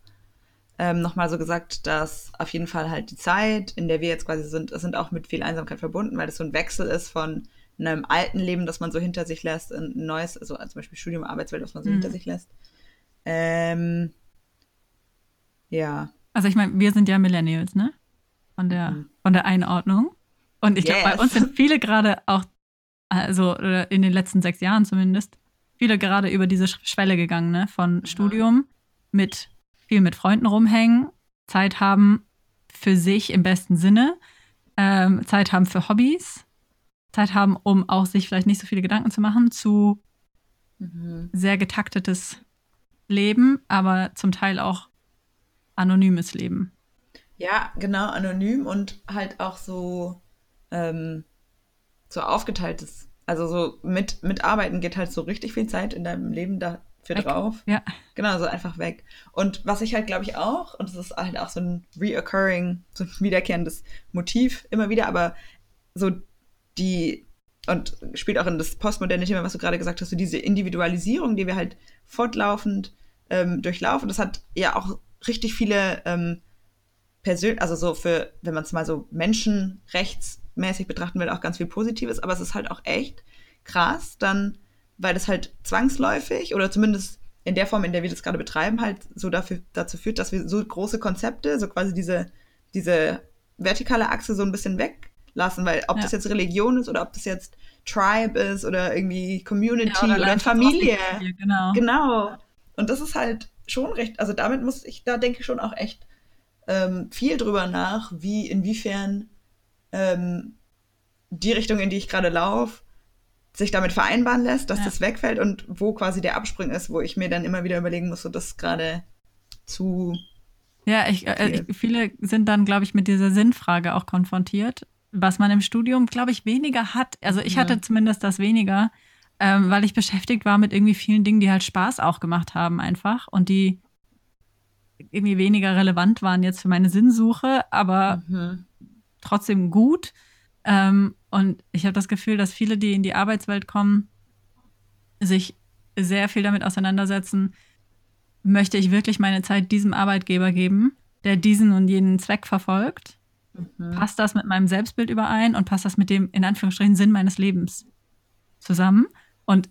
ähm, nochmal so gesagt, dass auf jeden Fall halt die Zeit, in der wir jetzt quasi sind, sind auch mit viel Einsamkeit verbunden, weil das so ein Wechsel ist von einem alten Leben, das man so hinter sich lässt, in ein neues, also zum Beispiel Studium, Arbeitswelt, das man so mhm. hinter sich lässt. Ähm, ja. Also ich meine, wir sind ja Millennials, ne? Von der, mhm. von der Einordnung. Und ich yes. glaube, bei uns sind viele gerade auch, also in den letzten sechs Jahren zumindest, viele gerade über diese Schwelle gegangen, ne? Von mhm. Studium mit viel mit Freunden rumhängen, Zeit haben für sich im besten Sinne, ähm, Zeit haben für Hobbys, Zeit haben, um auch sich vielleicht nicht so viele Gedanken zu machen, zu mhm. sehr getaktetes Leben, aber zum Teil auch anonymes Leben. Ja, genau, anonym und halt auch so ähm, so aufgeteilt ist. Also so mit, mit Arbeiten geht halt so richtig viel Zeit in deinem Leben dafür weg. drauf. Ja. Genau, so einfach weg. Und was ich halt, glaube ich, auch, und das ist halt auch so ein reoccurring, so ein wiederkehrendes Motiv immer wieder, aber so die, und spielt auch in das postmoderne Thema, was du gerade gesagt hast, so diese Individualisierung, die wir halt fortlaufend ähm, durchlaufen, das hat ja auch richtig viele ähm, persönlich, also so für, wenn man es mal so menschenrechts mäßig betrachten will, auch ganz viel Positives, aber es ist halt auch echt krass, dann, weil das halt zwangsläufig oder zumindest in der Form, in der wir das gerade betreiben, halt so dafür, dazu führt, dass wir so große Konzepte, so quasi diese, diese vertikale Achse so ein bisschen weglassen, weil ob ja. das jetzt Religion ist oder ob das jetzt Tribe ist oder irgendwie Community ja, oder, oder Familie. genau. genau. Und das ist halt schon recht, also damit muss ich, da denke ich schon auch echt ähm, viel drüber nach, wie, inwiefern ähm, die Richtung, in die ich gerade laufe, sich damit vereinbaren lässt, dass ja. das wegfällt und wo quasi der Abspring ist, wo ich mir dann immer wieder überlegen muss, so das gerade zu. Ja, ich, äh, ich, viele sind dann, glaube ich, mit dieser Sinnfrage auch konfrontiert, was man im Studium, glaube ich, weniger hat. Also ich ja. hatte zumindest das weniger, ähm, weil ich beschäftigt war mit irgendwie vielen Dingen, die halt Spaß auch gemacht haben einfach und die irgendwie weniger relevant waren jetzt für meine Sinnsuche, aber mhm. trotzdem gut. Ähm, und ich habe das Gefühl, dass viele, die in die Arbeitswelt kommen, sich sehr viel damit auseinandersetzen, möchte ich wirklich meine Zeit diesem Arbeitgeber geben, der diesen und jenen Zweck verfolgt? Mhm. Passt das mit meinem Selbstbild überein und passt das mit dem, in Anführungsstrichen, Sinn meines Lebens zusammen? Und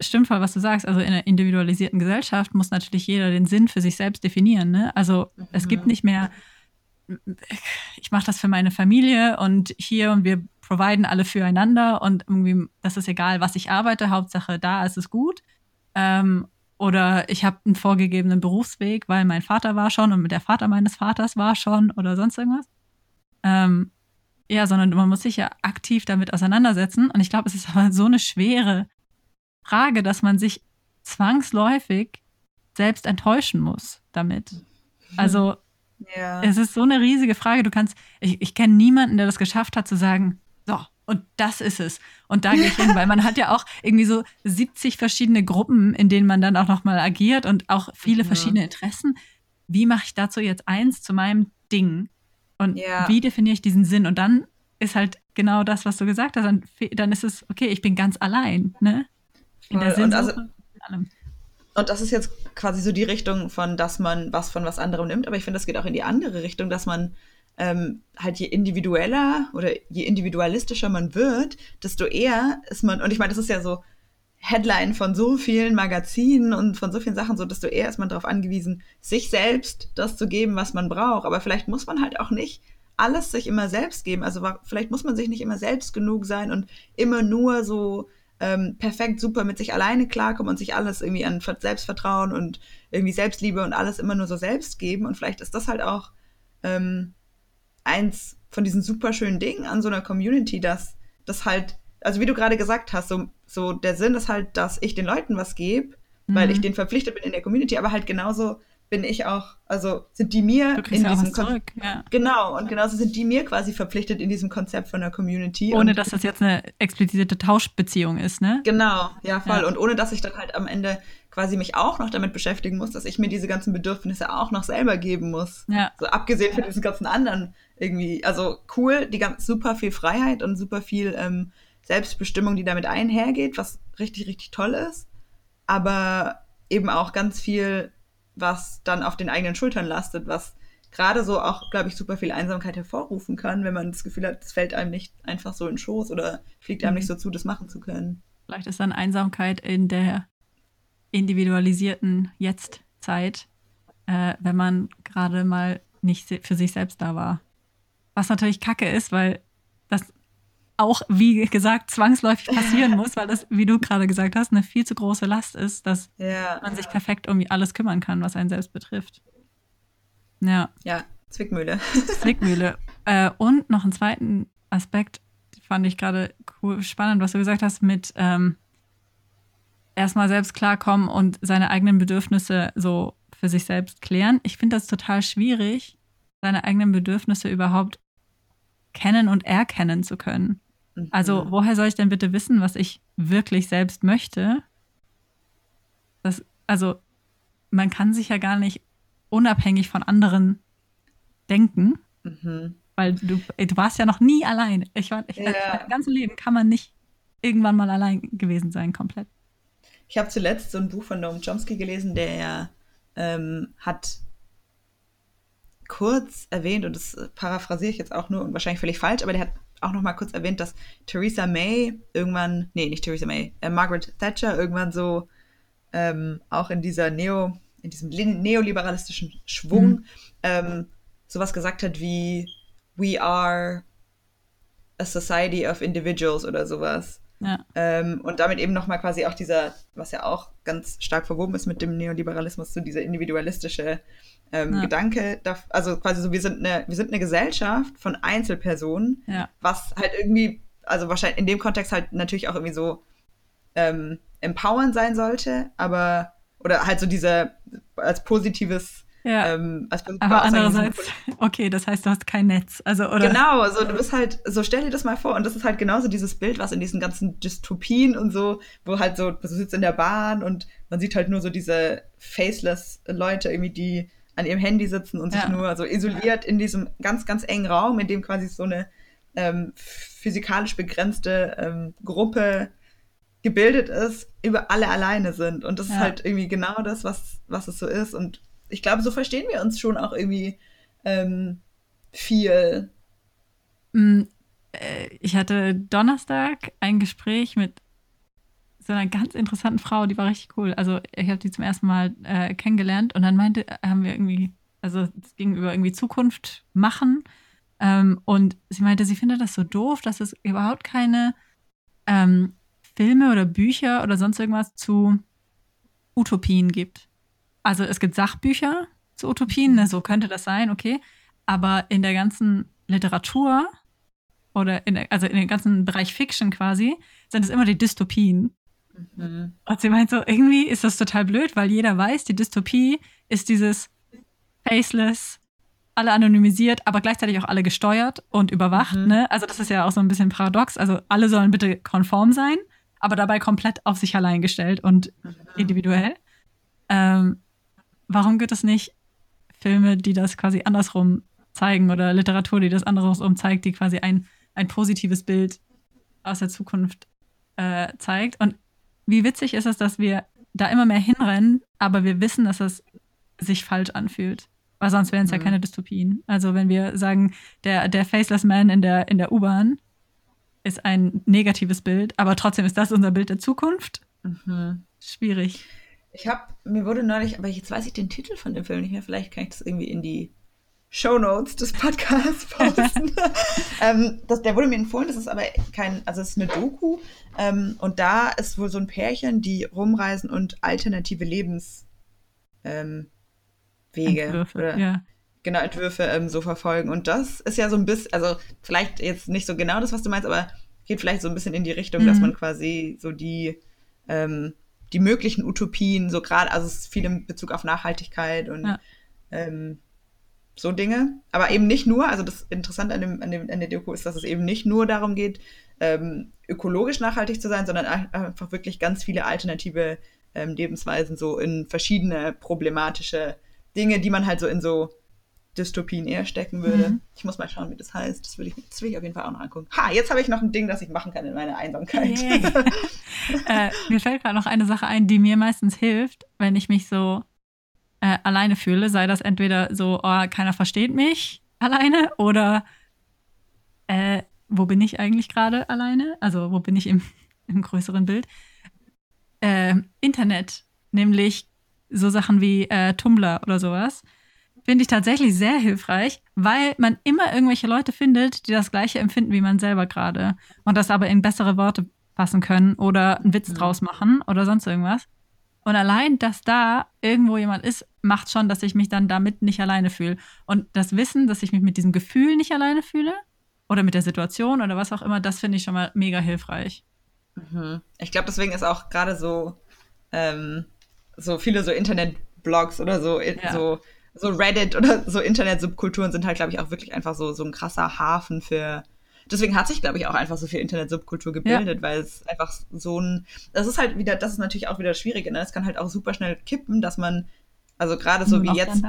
stimmt voll, was du sagst. Also in einer individualisierten Gesellschaft muss natürlich jeder den Sinn für sich selbst definieren. Ne? Also mhm. es gibt nicht mehr, ich mache das für meine Familie und hier und wir providen alle füreinander und irgendwie, das ist egal, was ich arbeite, Hauptsache da ist es gut. Ähm, oder ich habe einen vorgegebenen Berufsweg, weil mein Vater war schon und der Vater meines Vaters war schon oder sonst irgendwas. Ähm, ja, sondern man muss sich ja aktiv damit auseinandersetzen. Und ich glaube, es ist aber so eine schwere Frage, dass man sich zwangsläufig selbst enttäuschen muss damit. Also ja. es ist so eine riesige Frage. Du kannst, ich, ich kenne niemanden, der das geschafft hat zu sagen, so, und das ist es. Und da gehe ich hin, weil man hat ja auch irgendwie so 70 verschiedene Gruppen, in denen man dann auch nochmal agiert und auch viele ja. verschiedene Interessen. Wie mache ich dazu jetzt eins zu meinem Ding? Und ja. wie definiere ich diesen Sinn? Und dann ist halt genau das, was du gesagt hast. Dann, dann ist es, okay, ich bin ganz allein, ne? In der und, also, und das ist jetzt quasi so die Richtung von, dass man was von was anderem nimmt, aber ich finde, das geht auch in die andere Richtung, dass man ähm, halt je individueller oder je individualistischer man wird, desto eher ist man, und ich meine, das ist ja so Headline von so vielen Magazinen und von so vielen Sachen, so desto eher ist man darauf angewiesen, sich selbst das zu geben, was man braucht. Aber vielleicht muss man halt auch nicht alles sich immer selbst geben. Also vielleicht muss man sich nicht immer selbst genug sein und immer nur so ähm, perfekt super mit sich alleine klarkommen und sich alles irgendwie an Selbstvertrauen und irgendwie Selbstliebe und alles immer nur so selbst geben. Und vielleicht ist das halt auch ähm, eins von diesen super schönen Dingen an so einer Community, dass das halt, also wie du gerade gesagt hast, so, so der Sinn ist halt, dass ich den Leuten was gebe, mhm. weil ich denen verpflichtet bin in der Community, aber halt genauso bin ich auch, also sind die mir in diesem Konzept. Ja. Genau, und genauso sind die mir quasi verpflichtet in diesem Konzept von der Community. Ohne und dass das jetzt eine explizite Tauschbeziehung ist, ne? Genau, ja, voll. Ja. Und ohne dass ich dann halt am Ende quasi mich auch noch damit beschäftigen muss, dass ich mir diese ganzen Bedürfnisse auch noch selber geben muss. Ja. So abgesehen von diesen ganzen anderen irgendwie. Also cool, die ganz super viel Freiheit und super viel ähm, Selbstbestimmung, die damit einhergeht, was richtig, richtig toll ist. Aber eben auch ganz viel was dann auf den eigenen Schultern lastet, was gerade so auch, glaube ich, super viel Einsamkeit hervorrufen kann, wenn man das Gefühl hat, es fällt einem nicht einfach so in den Schoß oder fliegt einem mhm. nicht so zu, das machen zu können. Vielleicht ist dann Einsamkeit in der individualisierten Jetztzeit, äh, wenn man gerade mal nicht für sich selbst da war. Was natürlich kacke ist, weil das auch, wie gesagt, zwangsläufig passieren muss, weil das, wie du gerade gesagt hast, eine viel zu große Last ist, dass ja. man sich perfekt um alles kümmern kann, was einen selbst betrifft. Ja. Ja, Zwickmühle. Zwickmühle. Äh, und noch einen zweiten Aspekt, fand ich gerade cool, spannend, was du gesagt hast, mit ähm, erstmal selbst klarkommen und seine eigenen Bedürfnisse so für sich selbst klären. Ich finde das total schwierig, seine eigenen Bedürfnisse überhaupt kennen und erkennen zu können. Also, mhm. woher soll ich denn bitte wissen, was ich wirklich selbst möchte? Das, also, man kann sich ja gar nicht unabhängig von anderen denken, mhm. weil du, du warst ja noch nie allein. Ich war, ich, ja. mein ganzes Leben kann man nicht irgendwann mal allein gewesen sein, komplett. Ich habe zuletzt so ein Buch von Noam Chomsky gelesen, der ähm, hat kurz erwähnt, und das paraphrasiere ich jetzt auch nur und wahrscheinlich völlig falsch, aber der hat auch noch mal kurz erwähnt, dass Theresa May irgendwann, nee, nicht Theresa May, äh, Margaret Thatcher irgendwann so ähm, auch in dieser Neo, in diesem neoliberalistischen Schwung mhm. ähm, sowas gesagt hat wie We are a society of individuals oder sowas. Ja. Ähm, und damit eben nochmal quasi auch dieser, was ja auch ganz stark verwoben ist mit dem Neoliberalismus, so dieser individualistische ähm, ja. Gedanke, also quasi so, wir sind eine, wir sind eine Gesellschaft von Einzelpersonen, ja. was halt irgendwie, also wahrscheinlich in dem Kontext halt natürlich auch irgendwie so ähm, empowern sein sollte, aber oder halt so diese als positives Ja. Ähm, also aber andererseits, okay, das heißt, du hast kein Netz. Also, oder? Genau, also du bist halt, so stell dir das mal vor, und das ist halt genauso dieses Bild, was in diesen ganzen Dystopien und so, wo halt so, du sitzt in der Bahn und man sieht halt nur so diese faceless Leute irgendwie, die an ihrem Handy sitzen und ja. sich nur so isoliert in diesem ganz, ganz engen Raum, in dem quasi so eine ähm, physikalisch begrenzte ähm, Gruppe gebildet ist, über alle alleine sind. Und das ja. ist halt irgendwie genau das, was, was es so ist. Und ich glaube, so verstehen wir uns schon auch irgendwie ähm, viel. Mm, äh, ich hatte Donnerstag ein Gespräch mit so einer ganz interessanten Frau, die war richtig cool. Also ich habe die zum ersten Mal äh, kennengelernt und dann meinte, haben wir irgendwie, also es ging über irgendwie Zukunft machen. Ähm, und sie meinte, sie findet das so doof, dass es überhaupt keine ähm, Filme oder Bücher oder sonst irgendwas zu Utopien gibt. Also es gibt Sachbücher zu Utopien, ne, so könnte das sein, okay. Aber in der ganzen Literatur oder in der, also in dem ganzen Bereich Fiction quasi, sind es immer die Dystopien. Mhm. Und sie meint so, irgendwie ist das total blöd, weil jeder weiß, die Dystopie ist dieses faceless, alle anonymisiert, aber gleichzeitig auch alle gesteuert und überwacht. Mhm. Ne? Also das ist ja auch so ein bisschen paradox. Also alle sollen bitte konform sein, aber dabei komplett auf sich allein gestellt und mhm. individuell. Ähm, warum gibt es nicht Filme, die das quasi andersrum zeigen oder Literatur, die das andersrum zeigt, die quasi ein, ein positives Bild aus der Zukunft äh, zeigt? Und wie witzig ist es, dass wir da immer mehr hinrennen, aber wir wissen, dass es sich falsch anfühlt. Weil sonst wären es mhm. ja keine Dystopien. Also wenn wir sagen, der, der Faceless Man in der, in der U-Bahn ist ein negatives Bild, aber trotzdem ist das unser Bild der Zukunft. Mhm. Schwierig. Ich habe, mir wurde neulich, aber jetzt weiß ich den Titel von dem Film nicht mehr, vielleicht kann ich das irgendwie in die Show Notes des Podcasts posten. ähm, das, der wurde mir empfohlen, das ist aber kein, also es ist eine Doku ähm, und da ist wohl so ein Pärchen, die rumreisen und alternative Lebenswege ähm, Entwürfe, oder ja. genau Entwürfe ähm, so verfolgen und das ist ja so ein bisschen, also vielleicht jetzt nicht so genau das, was du meinst, aber geht vielleicht so ein bisschen in die Richtung, mhm. dass man quasi so die ähm, die möglichen Utopien, so gerade, also es ist viel in Bezug auf Nachhaltigkeit und ja. ähm, so Dinge. Aber eben nicht nur, also das Interessante an, dem, an, dem, an der Doku ist, dass es eben nicht nur darum geht, ähm, ökologisch nachhaltig zu sein, sondern einfach wirklich ganz viele alternative ähm, Lebensweisen, so in verschiedene problematische Dinge, die man halt so in so Dystopien eher stecken würde. Mhm. Ich muss mal schauen, wie das heißt. Das will, ich, das will ich auf jeden Fall auch noch angucken. Ha, jetzt habe ich noch ein Ding, das ich machen kann in meiner Einsamkeit. Yeah. äh, mir fällt gerade noch eine Sache ein, die mir meistens hilft, wenn ich mich so äh, alleine fühle. Sei das entweder so, oh, keiner versteht mich alleine oder äh, wo bin ich eigentlich gerade alleine? Also wo bin ich im, im größeren Bild? Äh, Internet, nämlich so Sachen wie äh, Tumblr oder sowas finde ich tatsächlich sehr hilfreich, weil man immer irgendwelche Leute findet, die das gleiche empfinden wie man selber gerade und das aber in bessere Worte fassen können oder einen Witz mhm. draus machen oder sonst irgendwas. Und allein, dass da irgendwo jemand ist, macht schon, dass ich mich dann damit nicht alleine fühle. Und das Wissen, dass ich mich mit diesem Gefühl nicht alleine fühle oder mit der Situation oder was auch immer, das finde ich schon mal mega hilfreich. Mhm. Ich glaube, deswegen ist auch gerade so, ähm, so viele so Internet-Blogs oder so, ja. so so Reddit oder so Internet-Subkulturen sind halt, glaube ich, auch wirklich einfach so, so ein krasser Hafen für. Deswegen hat sich, glaube ich, auch einfach so viel Internet-Subkultur gebildet, ja. weil es einfach so ein. Das ist halt wieder, das ist natürlich auch wieder schwierig, ne? Es kann halt auch super schnell kippen, dass man, also gerade so wie jetzt.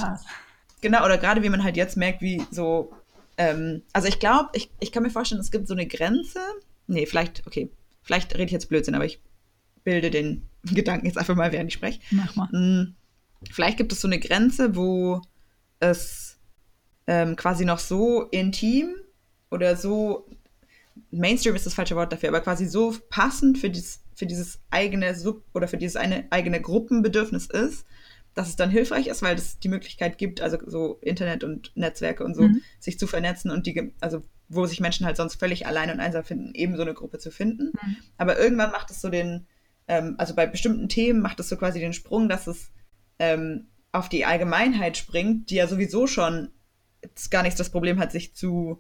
Genau, oder gerade wie man halt jetzt merkt, wie so. Ähm, also ich glaube, ich, ich kann mir vorstellen, es gibt so eine Grenze. Nee, vielleicht, okay, vielleicht rede ich jetzt Blödsinn, aber ich bilde den Gedanken jetzt einfach mal, während ich spreche. Mach mal. Vielleicht gibt es so eine Grenze, wo es ähm, quasi noch so intim oder so Mainstream ist das falsche Wort dafür, aber quasi so passend für dieses, für dieses eigene Sub oder für dieses eine eigene Gruppenbedürfnis ist, dass es dann hilfreich ist, weil es die Möglichkeit gibt, also so Internet und Netzwerke und so, mhm. sich zu vernetzen und die, also wo sich Menschen halt sonst völlig allein und einsam finden, eben so eine Gruppe zu finden. Mhm. Aber irgendwann macht es so den, ähm, also bei bestimmten Themen macht es so quasi den Sprung, dass es ähm, auf die Allgemeinheit springt, die ja sowieso schon gar nicht das Problem hat, sich zu,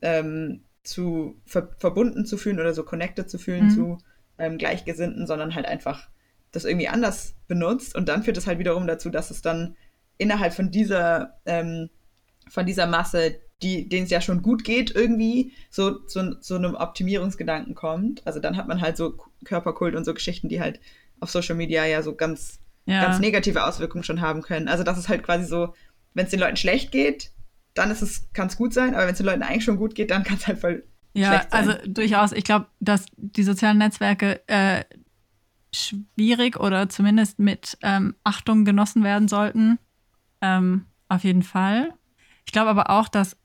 ähm, zu ver verbunden zu fühlen oder so connected zu fühlen mhm. zu ähm, Gleichgesinnten, sondern halt einfach das irgendwie anders benutzt. Und dann führt es halt wiederum dazu, dass es dann innerhalb von dieser, ähm, von dieser Masse, die, denen es ja schon gut geht, irgendwie so zu so, so einem Optimierungsgedanken kommt. Also dann hat man halt so Körperkult und so Geschichten, die halt auf Social Media ja so ganz, ja. ganz negative Auswirkungen schon haben können. Also das ist halt quasi so, wenn es den Leuten schlecht geht, dann ist es, kann es gut sein, aber wenn es den Leuten eigentlich schon gut geht, dann kann es halt voll ja, schlecht sein. also durchaus. Ich glaube, dass die sozialen Netzwerke äh, schwierig oder zumindest mit ähm, Achtung genossen werden sollten. Ähm, auf jeden Fall. Ich glaube aber auch, dass,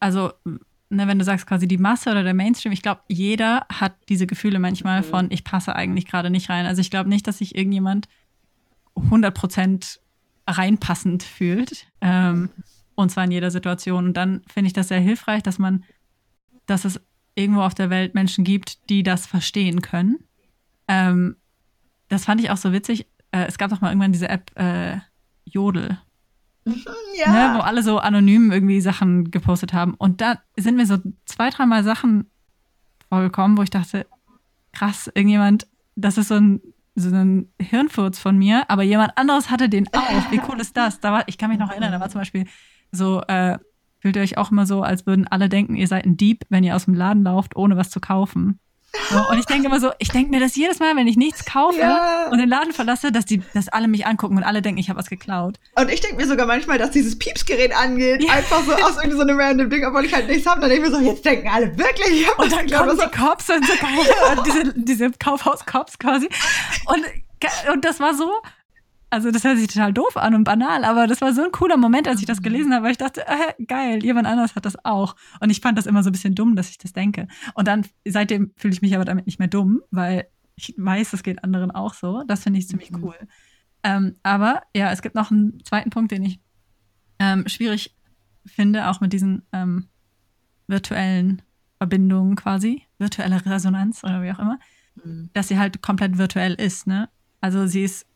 also, ne, wenn du sagst quasi die Masse oder der Mainstream, ich glaube, jeder hat diese Gefühle manchmal mhm. von, ich passe eigentlich gerade nicht rein. Also ich glaube nicht, dass sich irgendjemand 100% reinpassend fühlt. Ähm, und zwar in jeder Situation. Und dann finde ich das sehr hilfreich, dass man, dass es irgendwo auf der Welt Menschen gibt, die das verstehen können. Ähm, das fand ich auch so witzig. Äh, es gab doch mal irgendwann diese App äh, Jodel. Ja. Ne, wo alle so anonym irgendwie Sachen gepostet haben. Und da sind mir so zwei, dreimal Sachen vorgekommen, wo ich dachte, krass, irgendjemand, das ist so ein, so ein Hirnfurz von mir, aber jemand anderes hatte den auch. Wie cool ist das? Da war, ich kann mich noch erinnern, da war zum Beispiel so, äh, fühlt ihr euch auch immer so, als würden alle denken, ihr seid ein Dieb, wenn ihr aus dem Laden lauft, ohne was zu kaufen. So, und ich denke immer so, ich denke mir das jedes Mal, wenn ich nichts kaufe ja. und den Laden verlasse, dass die, dass alle mich angucken und alle denken, ich habe was geklaut. Und ich denke mir sogar manchmal, dass dieses Piepsgerät angeht, ja. einfach so aus irgendeinem so einem random Ding, obwohl ich halt nichts habe. Dann denke ich mir so, jetzt denken alle wirklich, ich habe Und dann kommen die Cops und so geil, diese, diese Kaufhaus-Cops quasi. Und, und das war so, also das hört sich total doof an und banal, aber das war so ein cooler Moment, als ich das gelesen habe, weil ich dachte, äh, geil, jemand anders hat das auch. Und ich fand das immer so ein bisschen dumm, dass ich das denke. Und dann, seitdem fühle ich mich aber damit nicht mehr dumm, weil ich weiß, das geht anderen auch so. Das finde ich ziemlich mhm. cool. Ähm, aber ja, es gibt noch einen zweiten Punkt, den ich ähm, schwierig finde, auch mit diesen ähm, virtuellen Verbindungen quasi, virtuelle Resonanz oder wie auch immer, mhm. dass sie halt komplett virtuell ist. Ne? Also sie ist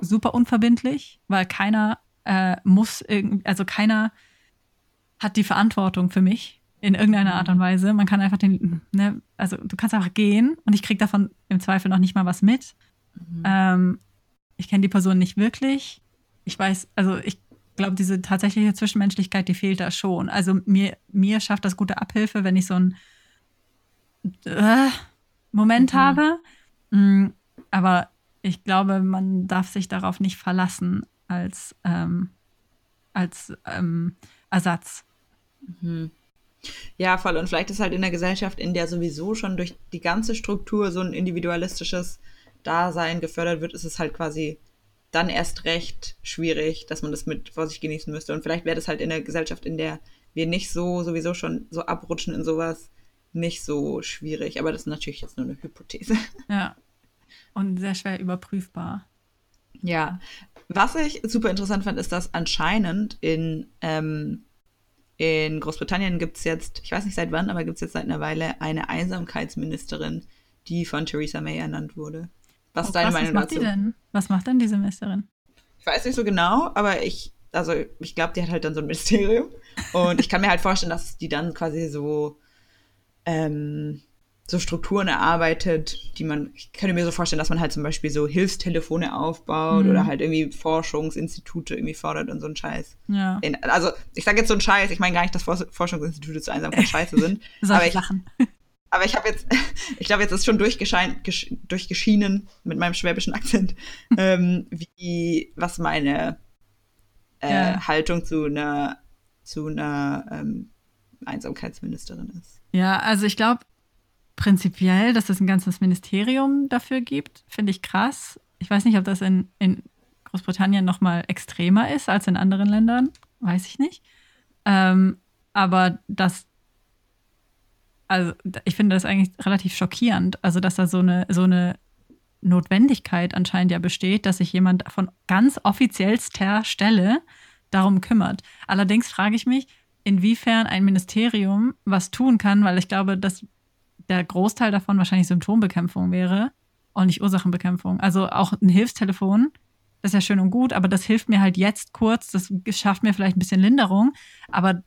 super unverbindlich, weil keiner äh, muss, also keiner hat die Verantwortung für mich in irgendeiner Art und mhm. Weise. Man kann einfach den, ne, also du kannst einfach gehen und ich kriege davon im Zweifel noch nicht mal was mit. Mhm. Ähm, ich kenne die Person nicht wirklich. Ich weiß, also ich glaube, diese tatsächliche Zwischenmenschlichkeit, die fehlt da schon. Also mir, mir schafft das gute Abhilfe, wenn ich so einen äh, Moment mhm. habe. Mhm, aber ich glaube, man darf sich darauf nicht verlassen als, ähm, als ähm, Ersatz. Mhm. Ja, voll. Und vielleicht ist halt in der Gesellschaft, in der sowieso schon durch die ganze Struktur so ein individualistisches Dasein gefördert wird, ist es halt quasi dann erst recht schwierig, dass man das mit Vorsicht genießen müsste. Und vielleicht wäre das halt in der Gesellschaft, in der wir nicht so sowieso schon so abrutschen in sowas, nicht so schwierig. Aber das ist natürlich jetzt nur eine Hypothese. Ja, und sehr schwer überprüfbar. Ja, was ich super interessant fand, ist, dass anscheinend in, ähm, in Großbritannien gibt es jetzt, ich weiß nicht seit wann, aber gibt es jetzt seit einer Weile eine Einsamkeitsministerin, die von Theresa May ernannt wurde. Was ist oh, deine Meinung was macht dazu? Die denn? Was macht denn diese Ministerin? Ich weiß nicht so genau, aber ich, also ich glaube, die hat halt dann so ein Ministerium. Und ich kann mir halt vorstellen, dass die dann quasi so ähm, so Strukturen erarbeitet, die man, ich könnte mir so vorstellen, dass man halt zum Beispiel so Hilfstelefone aufbaut mhm. oder halt irgendwie Forschungsinstitute irgendwie fordert und so ein Scheiß. Ja. In, also ich sage jetzt so ein Scheiß, ich meine gar nicht, dass Forschungsinstitute zu einsam scheiße sind. aber ich lachen. Aber ich habe jetzt, ich glaube, jetzt ist schon durchgeschienen mit meinem schwäbischen Akzent, ähm, wie, was meine äh, ja. Haltung zu einer, zu einer ähm, Einsamkeitsministerin ist. Ja, also ich glaube, prinzipiell, dass es ein ganzes Ministerium dafür gibt, finde ich krass. Ich weiß nicht, ob das in, in Großbritannien noch mal extremer ist als in anderen Ländern, weiß ich nicht. Ähm, aber das, also ich finde das eigentlich relativ schockierend, also dass da so eine, so eine Notwendigkeit anscheinend ja besteht, dass sich jemand von ganz offiziellster Stelle darum kümmert. Allerdings frage ich mich, inwiefern ein Ministerium was tun kann, weil ich glaube, dass der Großteil davon wahrscheinlich Symptombekämpfung wäre und nicht Ursachenbekämpfung. Also auch ein Hilfstelefon, das ist ja schön und gut, aber das hilft mir halt jetzt kurz, das schafft mir vielleicht ein bisschen Linderung, aber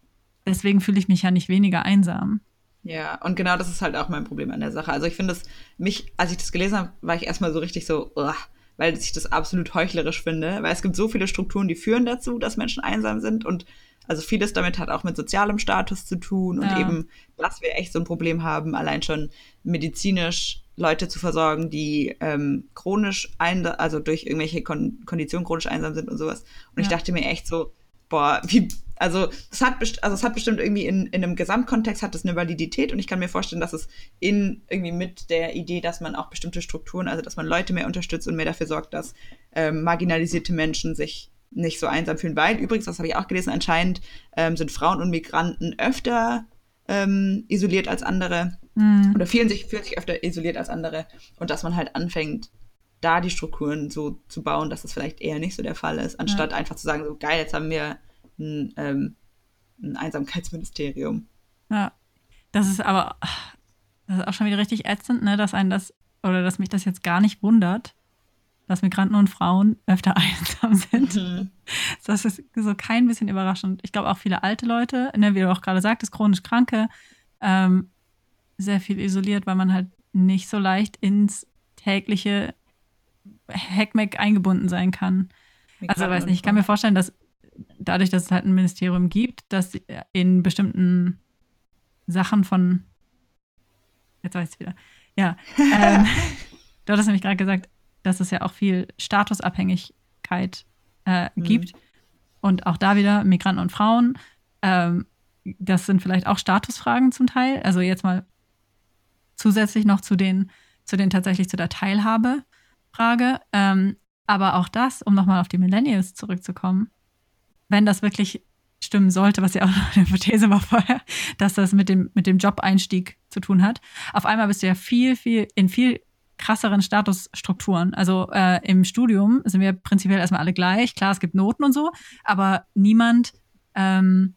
deswegen fühle ich mich ja nicht weniger einsam. Ja, und genau das ist halt auch mein Problem an der Sache. Also ich finde es, mich, als ich das gelesen habe, war ich erstmal so richtig so, ugh, weil ich das absolut heuchlerisch finde, weil es gibt so viele Strukturen, die führen dazu, dass Menschen einsam sind und also vieles damit hat auch mit sozialem Status zu tun und ja. eben, dass wir echt so ein Problem haben, allein schon medizinisch Leute zu versorgen, die ähm, chronisch ein, also durch irgendwelche Kon Konditionen chronisch einsam sind und sowas. Und ja. ich dachte mir echt so, boah, wie, also es hat, also es hat bestimmt irgendwie in, in einem Gesamtkontext hat es eine Validität und ich kann mir vorstellen, dass es in irgendwie mit der Idee, dass man auch bestimmte Strukturen, also dass man Leute mehr unterstützt und mehr dafür sorgt, dass ähm, marginalisierte Menschen sich nicht so einsam fühlen. Weil übrigens, das habe ich auch gelesen, anscheinend ähm, sind Frauen und Migranten öfter ähm, isoliert als andere mhm. oder fühlen sich, fühlen sich öfter isoliert als andere und dass man halt anfängt, da die Strukturen so zu bauen, dass das vielleicht eher nicht so der Fall ist, anstatt ja. einfach zu sagen, so geil, jetzt haben wir ein, ähm, ein Einsamkeitsministerium. Ja, das ist aber das ist auch schon wieder richtig ätzend, ne, dass ein das oder dass mich das jetzt gar nicht wundert, dass Migranten und Frauen öfter einsam sind. Mhm. Das ist so kein bisschen überraschend. Ich glaube auch viele alte Leute, ne, wie du auch gerade sagtest, chronisch Kranke, ähm, sehr viel isoliert, weil man halt nicht so leicht ins tägliche Hackmack eingebunden sein kann. Also weiß nicht, ich kann mir vorstellen, dass dadurch, dass es halt ein Ministerium gibt, dass in bestimmten Sachen von jetzt weiß ich wieder. Ja, ähm, du hattest nämlich gerade gesagt, dass es ja auch viel Statusabhängigkeit äh, mhm. gibt. Und auch da wieder Migranten und Frauen. Ähm, das sind vielleicht auch Statusfragen zum Teil. Also jetzt mal zusätzlich noch zu den, zu den tatsächlich zu der Teilhabefrage. Ähm, aber auch das, um nochmal auf die Millennials zurückzukommen, wenn das wirklich stimmen sollte, was ja auch noch eine Hypothese war vorher, dass das mit dem, mit dem Job-Einstieg zu tun hat. Auf einmal bist du ja viel, viel, in viel krasseren Statusstrukturen. Also äh, im Studium sind wir prinzipiell erstmal alle gleich. Klar, es gibt Noten und so, aber niemand, ähm,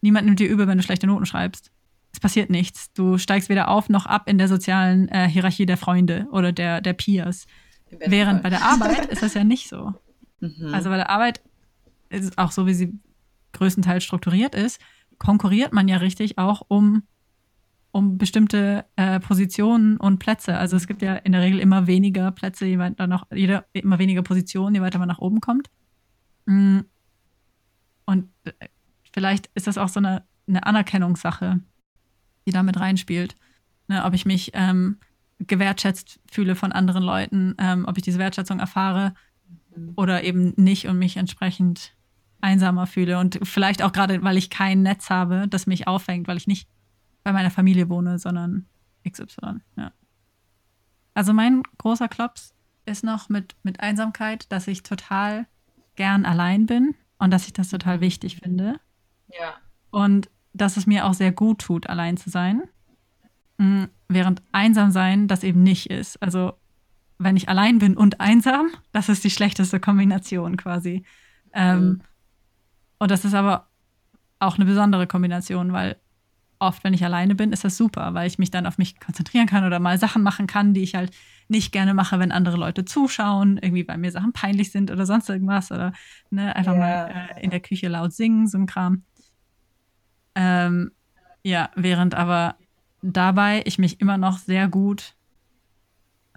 niemand nimmt dir übel, wenn du schlechte Noten schreibst. Es passiert nichts. Du steigst weder auf noch ab in der sozialen äh, Hierarchie der Freunde oder der, der Peers. Während bei der Arbeit ist das ja nicht so. Mhm. Also bei der Arbeit ist auch so, wie sie größtenteils strukturiert ist, konkurriert man ja richtig auch um um bestimmte äh, Positionen und Plätze. Also es gibt ja in der Regel immer weniger Plätze, je weiter noch, jeder, immer weniger Positionen, je weiter man nach oben kommt. Mm. Und äh, vielleicht ist das auch so eine, eine Anerkennungssache, die damit reinspielt. Ne, ob ich mich ähm, gewertschätzt fühle von anderen Leuten, ähm, ob ich diese Wertschätzung erfahre mhm. oder eben nicht und mich entsprechend einsamer fühle. Und vielleicht auch gerade, weil ich kein Netz habe, das mich auffängt, weil ich nicht bei meiner Familie wohne, sondern XY, ja. Also mein großer Klops ist noch mit, mit Einsamkeit, dass ich total gern allein bin und dass ich das total wichtig finde. Ja. Und dass es mir auch sehr gut tut, allein zu sein. Mm, während einsam sein das eben nicht ist. Also wenn ich allein bin und einsam, das ist die schlechteste Kombination quasi. Ähm, mhm. Und das ist aber auch eine besondere Kombination, weil oft, wenn ich alleine bin, ist das super, weil ich mich dann auf mich konzentrieren kann oder mal Sachen machen kann, die ich halt nicht gerne mache, wenn andere Leute zuschauen, irgendwie weil mir Sachen peinlich sind oder sonst irgendwas oder ne, einfach yeah. mal äh, in der Küche laut singen, so ein Kram. Ähm, ja, während aber dabei ich mich immer noch sehr gut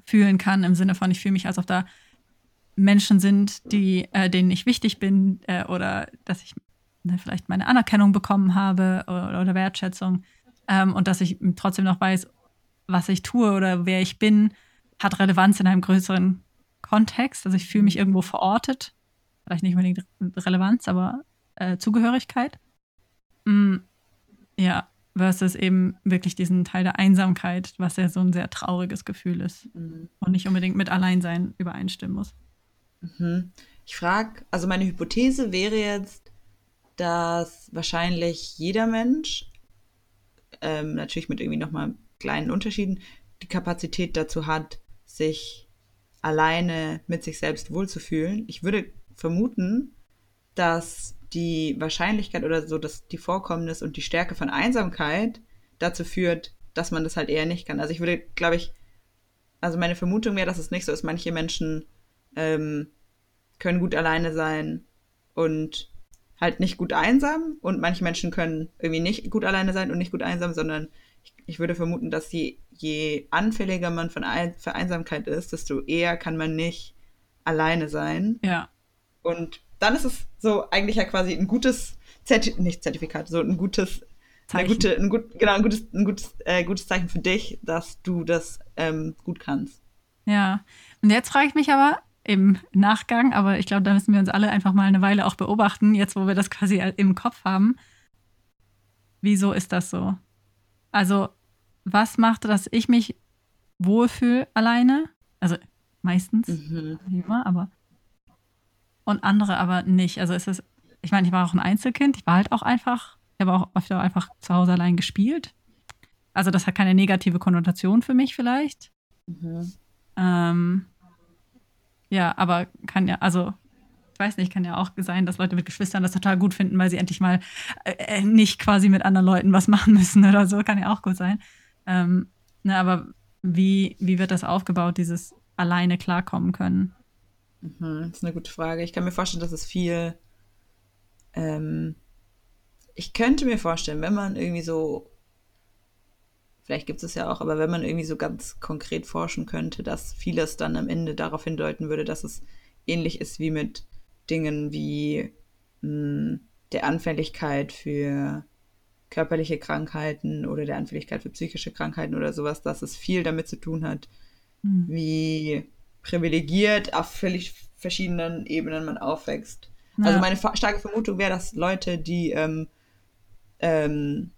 fühlen kann, im Sinne von, ich fühle mich, als ob da Menschen sind, die, äh, denen ich wichtig bin äh, oder dass ich ne, vielleicht meine Anerkennung bekommen habe oder, oder Wertschätzung ähm, und dass ich trotzdem noch weiß, was ich tue oder wer ich bin, hat Relevanz in einem größeren Kontext. Also ich fühle mich irgendwo verortet, vielleicht nicht unbedingt Relevanz, aber äh, Zugehörigkeit. Mm, ja, versus eben wirklich diesen Teil der Einsamkeit, was ja so ein sehr trauriges Gefühl ist mhm. und nicht unbedingt mit Alleinsein übereinstimmen muss. Mhm. Ich frage, also meine Hypothese wäre jetzt, dass wahrscheinlich jeder Mensch, ähm, natürlich mit irgendwie nochmal kleinen Unterschieden, die Kapazität dazu hat, sich alleine mit sich selbst wohlzufühlen. Ich würde vermuten, dass die Wahrscheinlichkeit oder so, dass die Vorkommnis und die Stärke von Einsamkeit dazu führt, dass man das halt eher nicht kann. Also ich würde, glaube ich, also meine Vermutung wäre, dass es nicht so ist. Manche Menschen ähm, können gut alleine sein und halt nicht gut einsam und manche Menschen können irgendwie nicht gut alleine sein und nicht gut einsam, sondern ich, ich würde vermuten, dass je, je anfälliger man von Ein für Einsamkeit ist, desto eher kann man nicht alleine sein. Ja. Und dann ist es so eigentlich ja quasi ein gutes Zerti nicht Zertifikat, so ein gutes, eine Zeichen. gute, ein gut, genau, ein gutes, ein gutes, äh, gutes Zeichen für dich, dass du das ähm, gut kannst. Ja. Und jetzt frage ich mich aber im Nachgang, aber ich glaube, da müssen wir uns alle einfach mal eine Weile auch beobachten, jetzt wo wir das quasi im Kopf haben. Wieso ist das so? Also, was macht, dass ich mich wohlfühle alleine? Also meistens, Mhm. immer, aber und andere aber nicht. Also ist es, ich meine, ich war auch ein Einzelkind, ich war halt auch einfach, ich habe auch öfter einfach zu Hause allein gespielt. Also das hat keine negative Konnotation für mich vielleicht. Mhm. Ähm, ja, aber kann ja, also ich weiß nicht, kann ja auch sein, dass Leute mit Geschwistern das total gut finden, weil sie endlich mal äh, äh, nicht quasi mit anderen Leuten was machen müssen oder so, kann ja auch gut sein. Ähm, ne, aber wie, wie wird das aufgebaut, dieses alleine klarkommen können? Mhm, das ist eine gute Frage. Ich kann mir vorstellen, dass es viel. Ähm, ich könnte mir vorstellen, wenn man irgendwie so. Vielleicht gibt es ja auch, aber wenn man irgendwie so ganz konkret forschen könnte, dass vieles dann am Ende darauf hindeuten würde, dass es ähnlich ist wie mit Dingen wie mh, der Anfälligkeit für körperliche Krankheiten oder der Anfälligkeit für psychische Krankheiten oder sowas, dass es viel damit zu tun hat, Hm. wie privilegiert auf völlig verschiedenen Ebenen man aufwächst. Ja. Also meine starke Vermutung wäre, dass Leute, die ähm, ähm,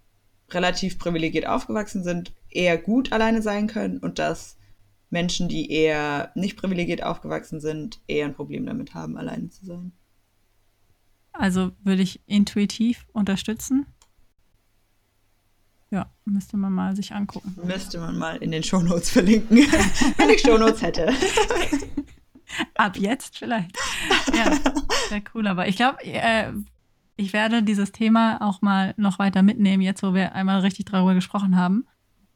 relativ privilegiert aufgewachsen sind, eher gut alleine sein können und dass Menschen, die eher nicht privilegiert aufgewachsen sind, eher ein Problem damit haben, alleine zu sein. Also würde ich intuitiv unterstützen. Ja, müsste man mal sich angucken. Müsste man mal in den Shownotes verlinken, wenn ich Shownotes hätte. Ab jetzt vielleicht. Ja, sehr cool. Aber ich glaube, äh, ich werde dieses Thema auch mal noch weiter mitnehmen, jetzt wo wir einmal richtig darüber gesprochen haben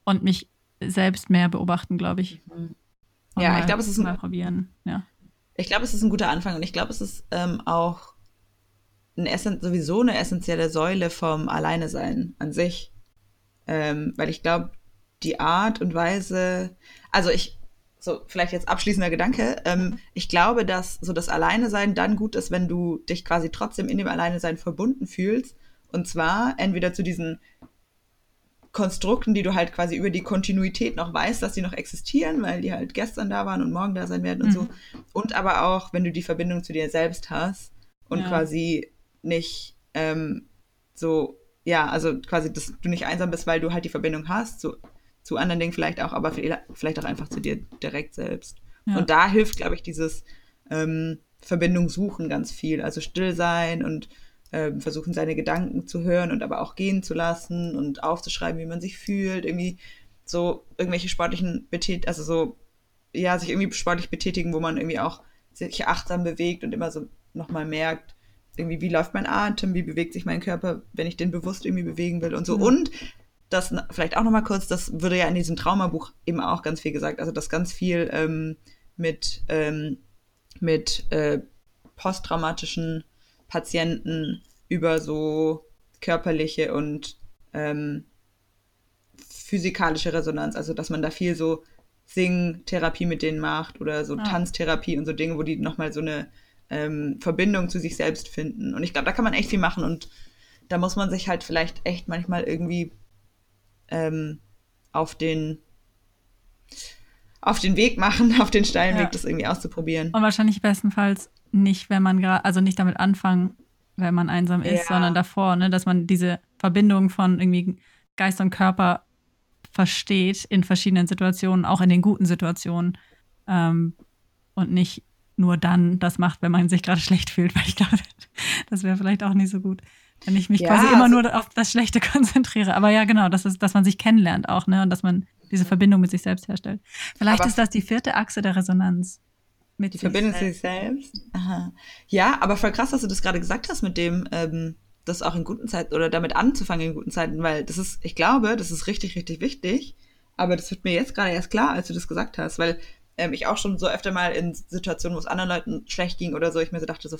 und mich selbst mehr beobachten, glaube ich. Und Ja, ich glaube, es ist ein- mal probieren. Ja. Ich glaube, es ist ein guter Anfang und ich glaube, es ist ähm, auch ein Essen, sowieso eine essentielle Säule vom Alleinesein an sich. Ähm, weil ich glaube, die Art und Weise, also ich, so vielleicht jetzt abschließender Gedanke, ähm, ich glaube, dass so das Alleinesein dann gut ist, wenn du dich quasi trotzdem in dem Alleinesein verbunden fühlst. Und zwar entweder zu diesen Konstrukten, die du halt quasi über die Kontinuität noch weißt, dass die noch existieren, weil die halt gestern da waren und morgen da sein werden und Mhm. so. Und aber auch, wenn du die Verbindung zu dir selbst hast und Ja. quasi nicht ähm, so, ja, also quasi, dass du nicht einsam bist, weil du halt die Verbindung hast, zu, zu anderen Dingen vielleicht auch, aber vielleicht auch einfach zu dir direkt selbst. Ja. Und da hilft, glaube ich, dieses ähm, Verbindung suchen ganz viel. Also still sein und ähm, versuchen, seine Gedanken zu hören und aber auch gehen zu lassen und aufzuschreiben, wie man sich fühlt. Irgendwie so irgendwelche sportlichen Betät also so, ja, sich irgendwie sportlich betätigen, wo man irgendwie auch sich achtsam bewegt und immer so nochmal merkt, irgendwie, wie läuft mein Atem, wie bewegt sich mein Körper, wenn ich den bewusst irgendwie bewegen will und so. Mhm. Und das vielleicht auch nochmal kurz, das würde ja in diesem Traumabuch eben auch ganz viel gesagt, also dass ganz viel ähm, mit, ähm, mit äh, posttraumatischen Patienten über so körperliche und ähm, physikalische Resonanz, also dass man da viel so Singtherapie mit denen macht oder so Ah. Tanztherapie und so Dinge, wo die nochmal so eine ähm, Verbindung zu sich selbst finden. Und ich glaube, da kann man echt viel machen und da muss man sich halt vielleicht echt manchmal irgendwie ähm, auf den auf den Weg machen, auf den steilen Ja. Weg, das irgendwie auszuprobieren. Und wahrscheinlich bestenfalls nicht, wenn man gerade, also nicht damit anfangen, wenn man einsam ist, Ja. sondern davor, ne, dass man diese Verbindung von irgendwie Geist und Körper versteht in verschiedenen Situationen, auch in den guten Situationen. Ähm, und nicht nur dann das macht, wenn man sich gerade schlecht fühlt, weil ich glaube, das wäre vielleicht auch nicht so gut, wenn ich mich Ja, quasi immer also- nur auf das Schlechte konzentriere. Aber ja, genau, das ist, dass man sich kennenlernt auch, ne? Und dass man diese Verbindung mit sich selbst herstellt. Vielleicht ist das die vierte Achse der Resonanz. Mit Die sich Verbindung selbst. sich selbst. Aha. Ja, aber voll krass, dass du das gerade gesagt hast mit dem, ähm, das auch in guten Zeiten oder damit anzufangen in guten Zeiten, weil das ist, ich glaube, das ist richtig, richtig wichtig. Aber das wird mir jetzt gerade erst klar, als du das gesagt hast, weil ähm, ich auch schon so öfter mal in Situationen, wo es anderen Leuten schlecht ging oder so, ich mir so dachte, so,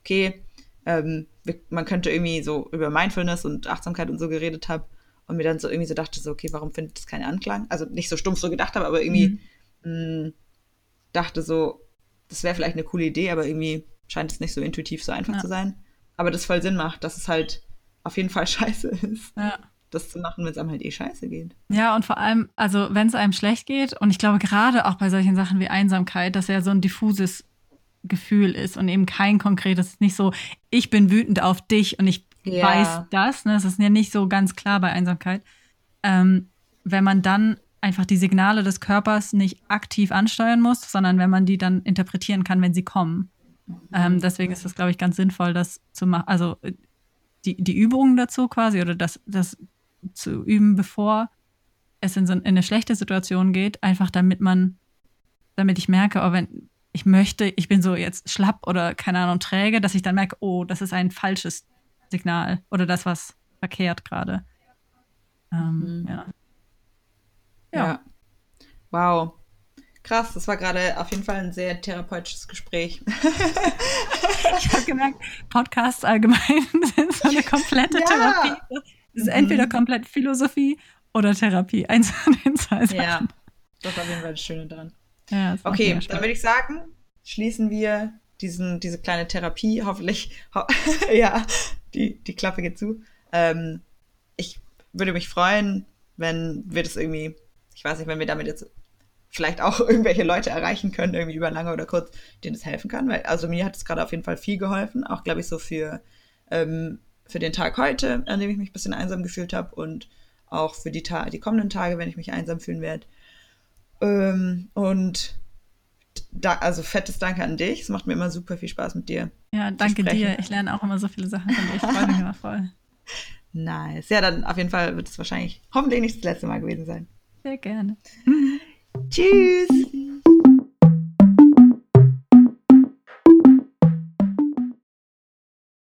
okay, ähm, man könnte irgendwie so über Mindfulness und Achtsamkeit und so geredet habe und mir dann so irgendwie so dachte, so, okay, warum findet das keinen Anklang? Also nicht so stumpf so gedacht habe, aber irgendwie Mhm. mh, dachte so, das wäre vielleicht eine coole Idee, aber irgendwie scheint es nicht so intuitiv so einfach Ja. zu sein. Aber das voll Sinn macht, dass es halt auf jeden Fall scheiße ist, Ja. das zu machen, wenn es einem halt eh scheiße geht. Ja, und vor allem, also wenn es einem schlecht geht, und ich glaube gerade auch bei solchen Sachen wie Einsamkeit, dass ja so ein diffuses Gefühl ist und eben kein konkretes, nicht so, ich bin wütend auf dich und ich Ja. weiß das, ne? Das ist ja nicht so ganz klar bei Einsamkeit. Ähm, wenn man dann einfach die Signale des Körpers nicht aktiv ansteuern muss, sondern wenn man die dann interpretieren kann, wenn sie kommen. Ähm, deswegen ist es, glaube ich, ganz sinnvoll, das zu machen. Also äh, die, die Übungen dazu quasi oder das, das zu üben, bevor es in, so, in eine schlechte Situation geht, einfach damit man, damit ich merke, oh, wenn ich möchte, ich bin so jetzt schlapp oder keine Ahnung, träge, dass ich dann merke, oh, das ist ein falsches Signal oder das, was verkehrt gerade. Ähm, Mhm. ja. Ja. Ja. Wow. Krass, das war gerade auf jeden Fall ein sehr therapeutisches Gespräch. Ich habe gemerkt, Podcasts allgemein sind so eine komplette Ja. Therapie. Es ist Mhm. entweder komplett Philosophie oder Therapie. Eins von den zwei Sachen. ja, das ist auf jeden Fall das Schöne dran. Ja, Okay, dann würde ich sagen, schließen wir diesen, diese kleine Therapie. Hoffentlich, ho ja, die, die Klappe geht zu. Ähm, ich würde mich freuen, wenn wir das irgendwie, ich weiß nicht, wenn wir damit jetzt vielleicht auch irgendwelche Leute erreichen können, irgendwie über lange oder kurz, denen es helfen kann. Weil, also mir hat es gerade auf jeden Fall viel geholfen, auch glaube ich so für, ähm, für den Tag heute, an dem ich mich ein bisschen einsam gefühlt habe und auch für die, Ta die kommenden Tage, wenn ich mich einsam fühlen werde. Ähm, und da, also fettes Danke an dich. Es macht mir immer super viel Spaß mit dir. Ja, danke dir. Ich lerne auch immer so viele Sachen von dir. Ich freue mich immer voll. Nice. Ja, dann auf jeden Fall wird es wahrscheinlich hoffentlich nicht das letzte Mal gewesen sein. Sehr gerne. Tschüss.